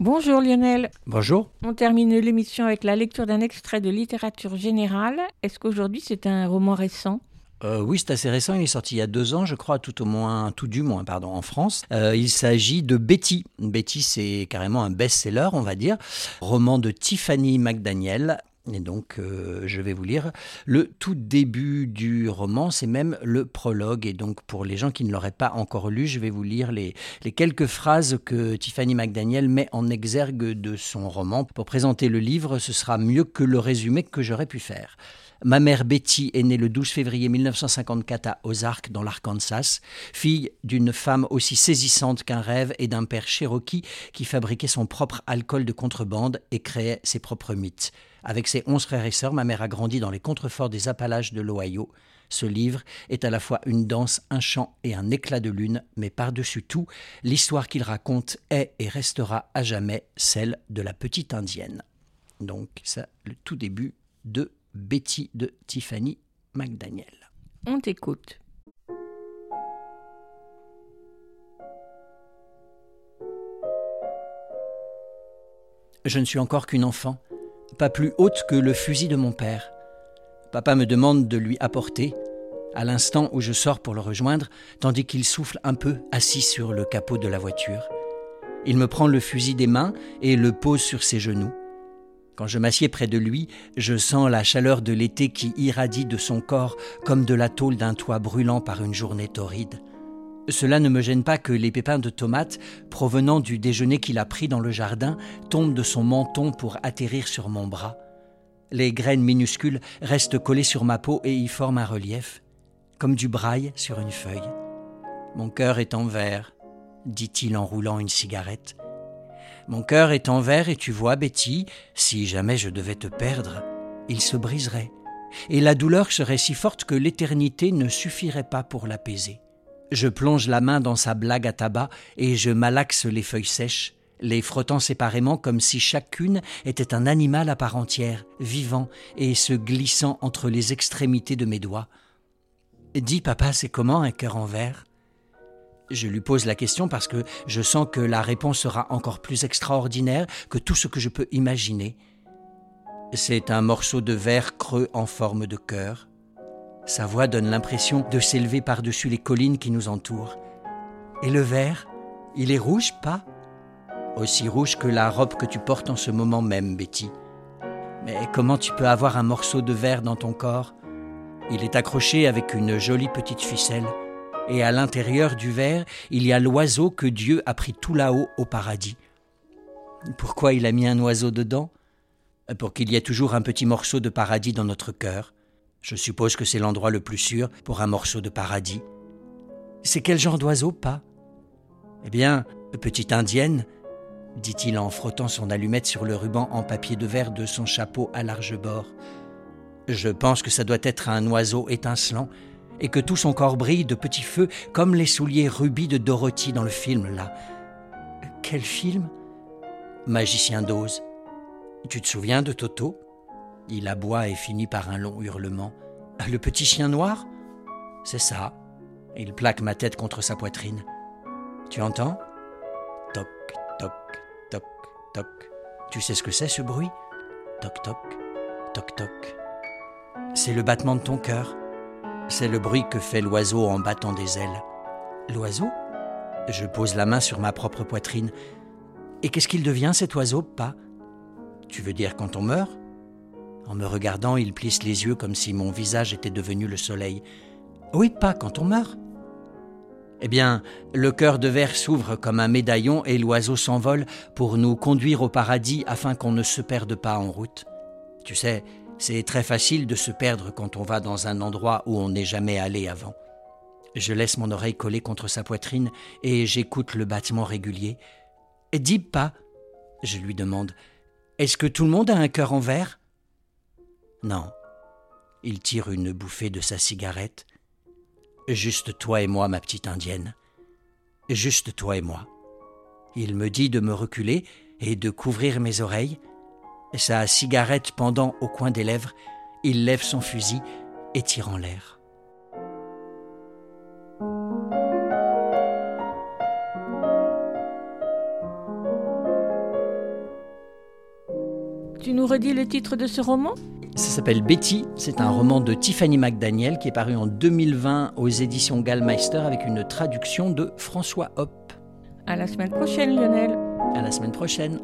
Bonjour Lionel. Bonjour. On termine l'émission avec la lecture d'un extrait de littérature générale. Est-ce qu'aujourd'hui c'est un roman récent? Euh, oui, c'est assez récent. Il est sorti il y a deux ans, je crois, tout au moins, tout du moins, pardon, en France. Euh, il s'agit de Betty. Betty, c'est carrément un best-seller, on va dire. Roman de Tiffany McDaniel. Et donc, euh, je vais vous lire le tout début du roman, c'est même le prologue. Et donc, pour les gens qui ne l'auraient pas encore lu, je vais vous lire les, les quelques phrases que Tiffany McDaniel met en exergue de son roman. Pour présenter le livre, ce sera mieux que le résumé que j'aurais pu faire. Ma mère Betty est née le 12 février 1954 à Ozark, dans l'Arkansas, fille d'une femme aussi saisissante qu'un rêve et d'un père cherokee qui fabriquait son propre alcool de contrebande et créait ses propres mythes. Avec ses onze frères et sœurs, ma mère a grandi dans les contreforts des Appalaches de l'Ohio. Ce livre est à la fois une danse, un chant et un éclat de lune, mais par-dessus tout, l'histoire qu'il raconte est et restera à jamais celle de la petite indienne. Donc, ça, le tout début de Betty de Tiffany McDaniel. On t'écoute. Je ne suis encore qu'une enfant, pas plus haute que le fusil de mon père. Papa me demande de lui apporter, à l'instant où je sors pour le rejoindre, tandis qu'il souffle un peu assis sur le capot de la voiture. Il me prend le fusil des mains et le pose sur ses genoux. Quand je m'assieds près de lui, je sens la chaleur de l'été qui irradie de son corps comme de la tôle d'un toit brûlant par une journée torride. Cela ne me gêne pas que les pépins de tomates, provenant du déjeuner qu'il a pris dans le jardin, tombent de son menton pour atterrir sur mon bras. Les graines minuscules restent collées sur ma peau et y forment un relief, comme du braille sur une feuille. Mon cœur est en verre, dit-il en roulant une cigarette. Mon cœur est en verre et tu vois, Betty, si jamais je devais te perdre, il se briserait, et la douleur serait si forte que l'éternité ne suffirait pas pour l'apaiser. Je plonge la main dans sa blague à tabac et je malaxe les feuilles sèches, les frottant séparément comme si chacune était un animal à part entière, vivant et se glissant entre les extrémités de mes doigts. Dis, papa, c'est comment un cœur en verre? Je lui pose la question parce que je sens que la réponse sera encore plus extraordinaire que tout ce que je peux imaginer. C'est un morceau de verre creux en forme de cœur. Sa voix donne l'impression de s'élever par-dessus les collines qui nous entourent. Et le verre, il est rouge, pas? Aussi rouge que la robe que tu portes en ce moment même, Betty. Mais comment tu peux avoir un morceau de verre dans ton corps? Il est accroché avec une jolie petite ficelle. Et à l'intérieur du verre, il y a l'oiseau que Dieu a pris tout là-haut au paradis. Pourquoi il a mis un oiseau dedans? Pour qu'il y ait toujours un petit morceau de paradis dans notre cœur. Je suppose que c'est l'endroit le plus sûr pour un morceau de paradis. C'est quel genre d'oiseau, pas? Eh bien, petite indienne, dit-il en frottant son allumette sur le ruban en papier de verre de son chapeau à large bord. Je pense que ça doit être un oiseau étincelant et que tout son corps brille de petits feux comme les souliers rubis de Dorothy dans le film là. Quel film? Magicien d'Oz. Tu te souviens de Toto? Il aboie et finit par un long hurlement. Le petit chien noir? C'est ça. Il plaque ma tête contre sa poitrine. Tu entends? Toc, toc, toc, toc. Tu sais ce que c'est ce bruit? Toc, toc, toc, toc. C'est le battement de ton cœur. C'est le bruit que fait l'oiseau en battant des ailes. L'oiseau? Je pose la main sur ma propre poitrine. Et qu'est-ce qu'il devient cet oiseau, pas? Tu veux dire quand on meurt? En me regardant, il plisse les yeux comme si mon visage était devenu le soleil. Oui, pas quand on meurt. Eh bien, le cœur de verre s'ouvre comme un médaillon et l'oiseau s'envole pour nous conduire au paradis afin qu'on ne se perde pas en route. Tu sais, c'est très facile de se perdre quand on va dans un endroit où on n'est jamais allé avant. Je laisse mon oreille collée contre sa poitrine et j'écoute le battement régulier. Dis pas, je lui demande, est-ce que tout le monde a un cœur en verre? Non. Il tire une bouffée de sa cigarette. Juste toi et moi, ma petite indienne. Juste toi et moi. Il me dit de me reculer et de couvrir mes oreilles. Sa cigarette pendant au coin des lèvres, il lève son fusil et tire en l'air. Tu nous redis le titre de ce roman? Ça s'appelle Betty, c'est un roman de Tiffany McDaniel qui est paru en 2020 aux éditions Gallmeister avec une traduction de François Hoppe. À la semaine prochaine Lionel. À la semaine prochaine.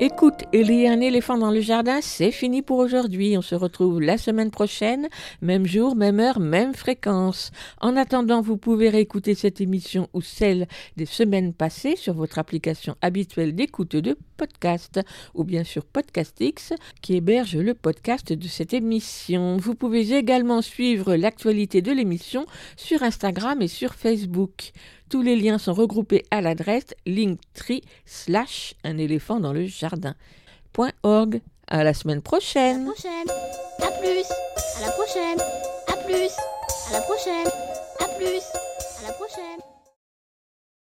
Écoute, il y a un éléphant dans le jardin, c'est fini pour aujourd'hui. On se retrouve la semaine prochaine, même jour, même heure, même fréquence. En attendant, vous pouvez réécouter cette émission ou celle des semaines passées sur votre application habituelle d'écoute de podcast ou bien sur Podcastix qui héberge le podcast de cette émission. Vous pouvez également suivre l'actualité de l'émission sur Instagram et sur Facebook. Tous les liens sont regroupés à l'adresse linktree slash un éléphant dans le jardin.org. À la semaine prochaine. À la prochaine. À plus. À la prochaine. À plus. À la prochaine. À plus. À la prochaine.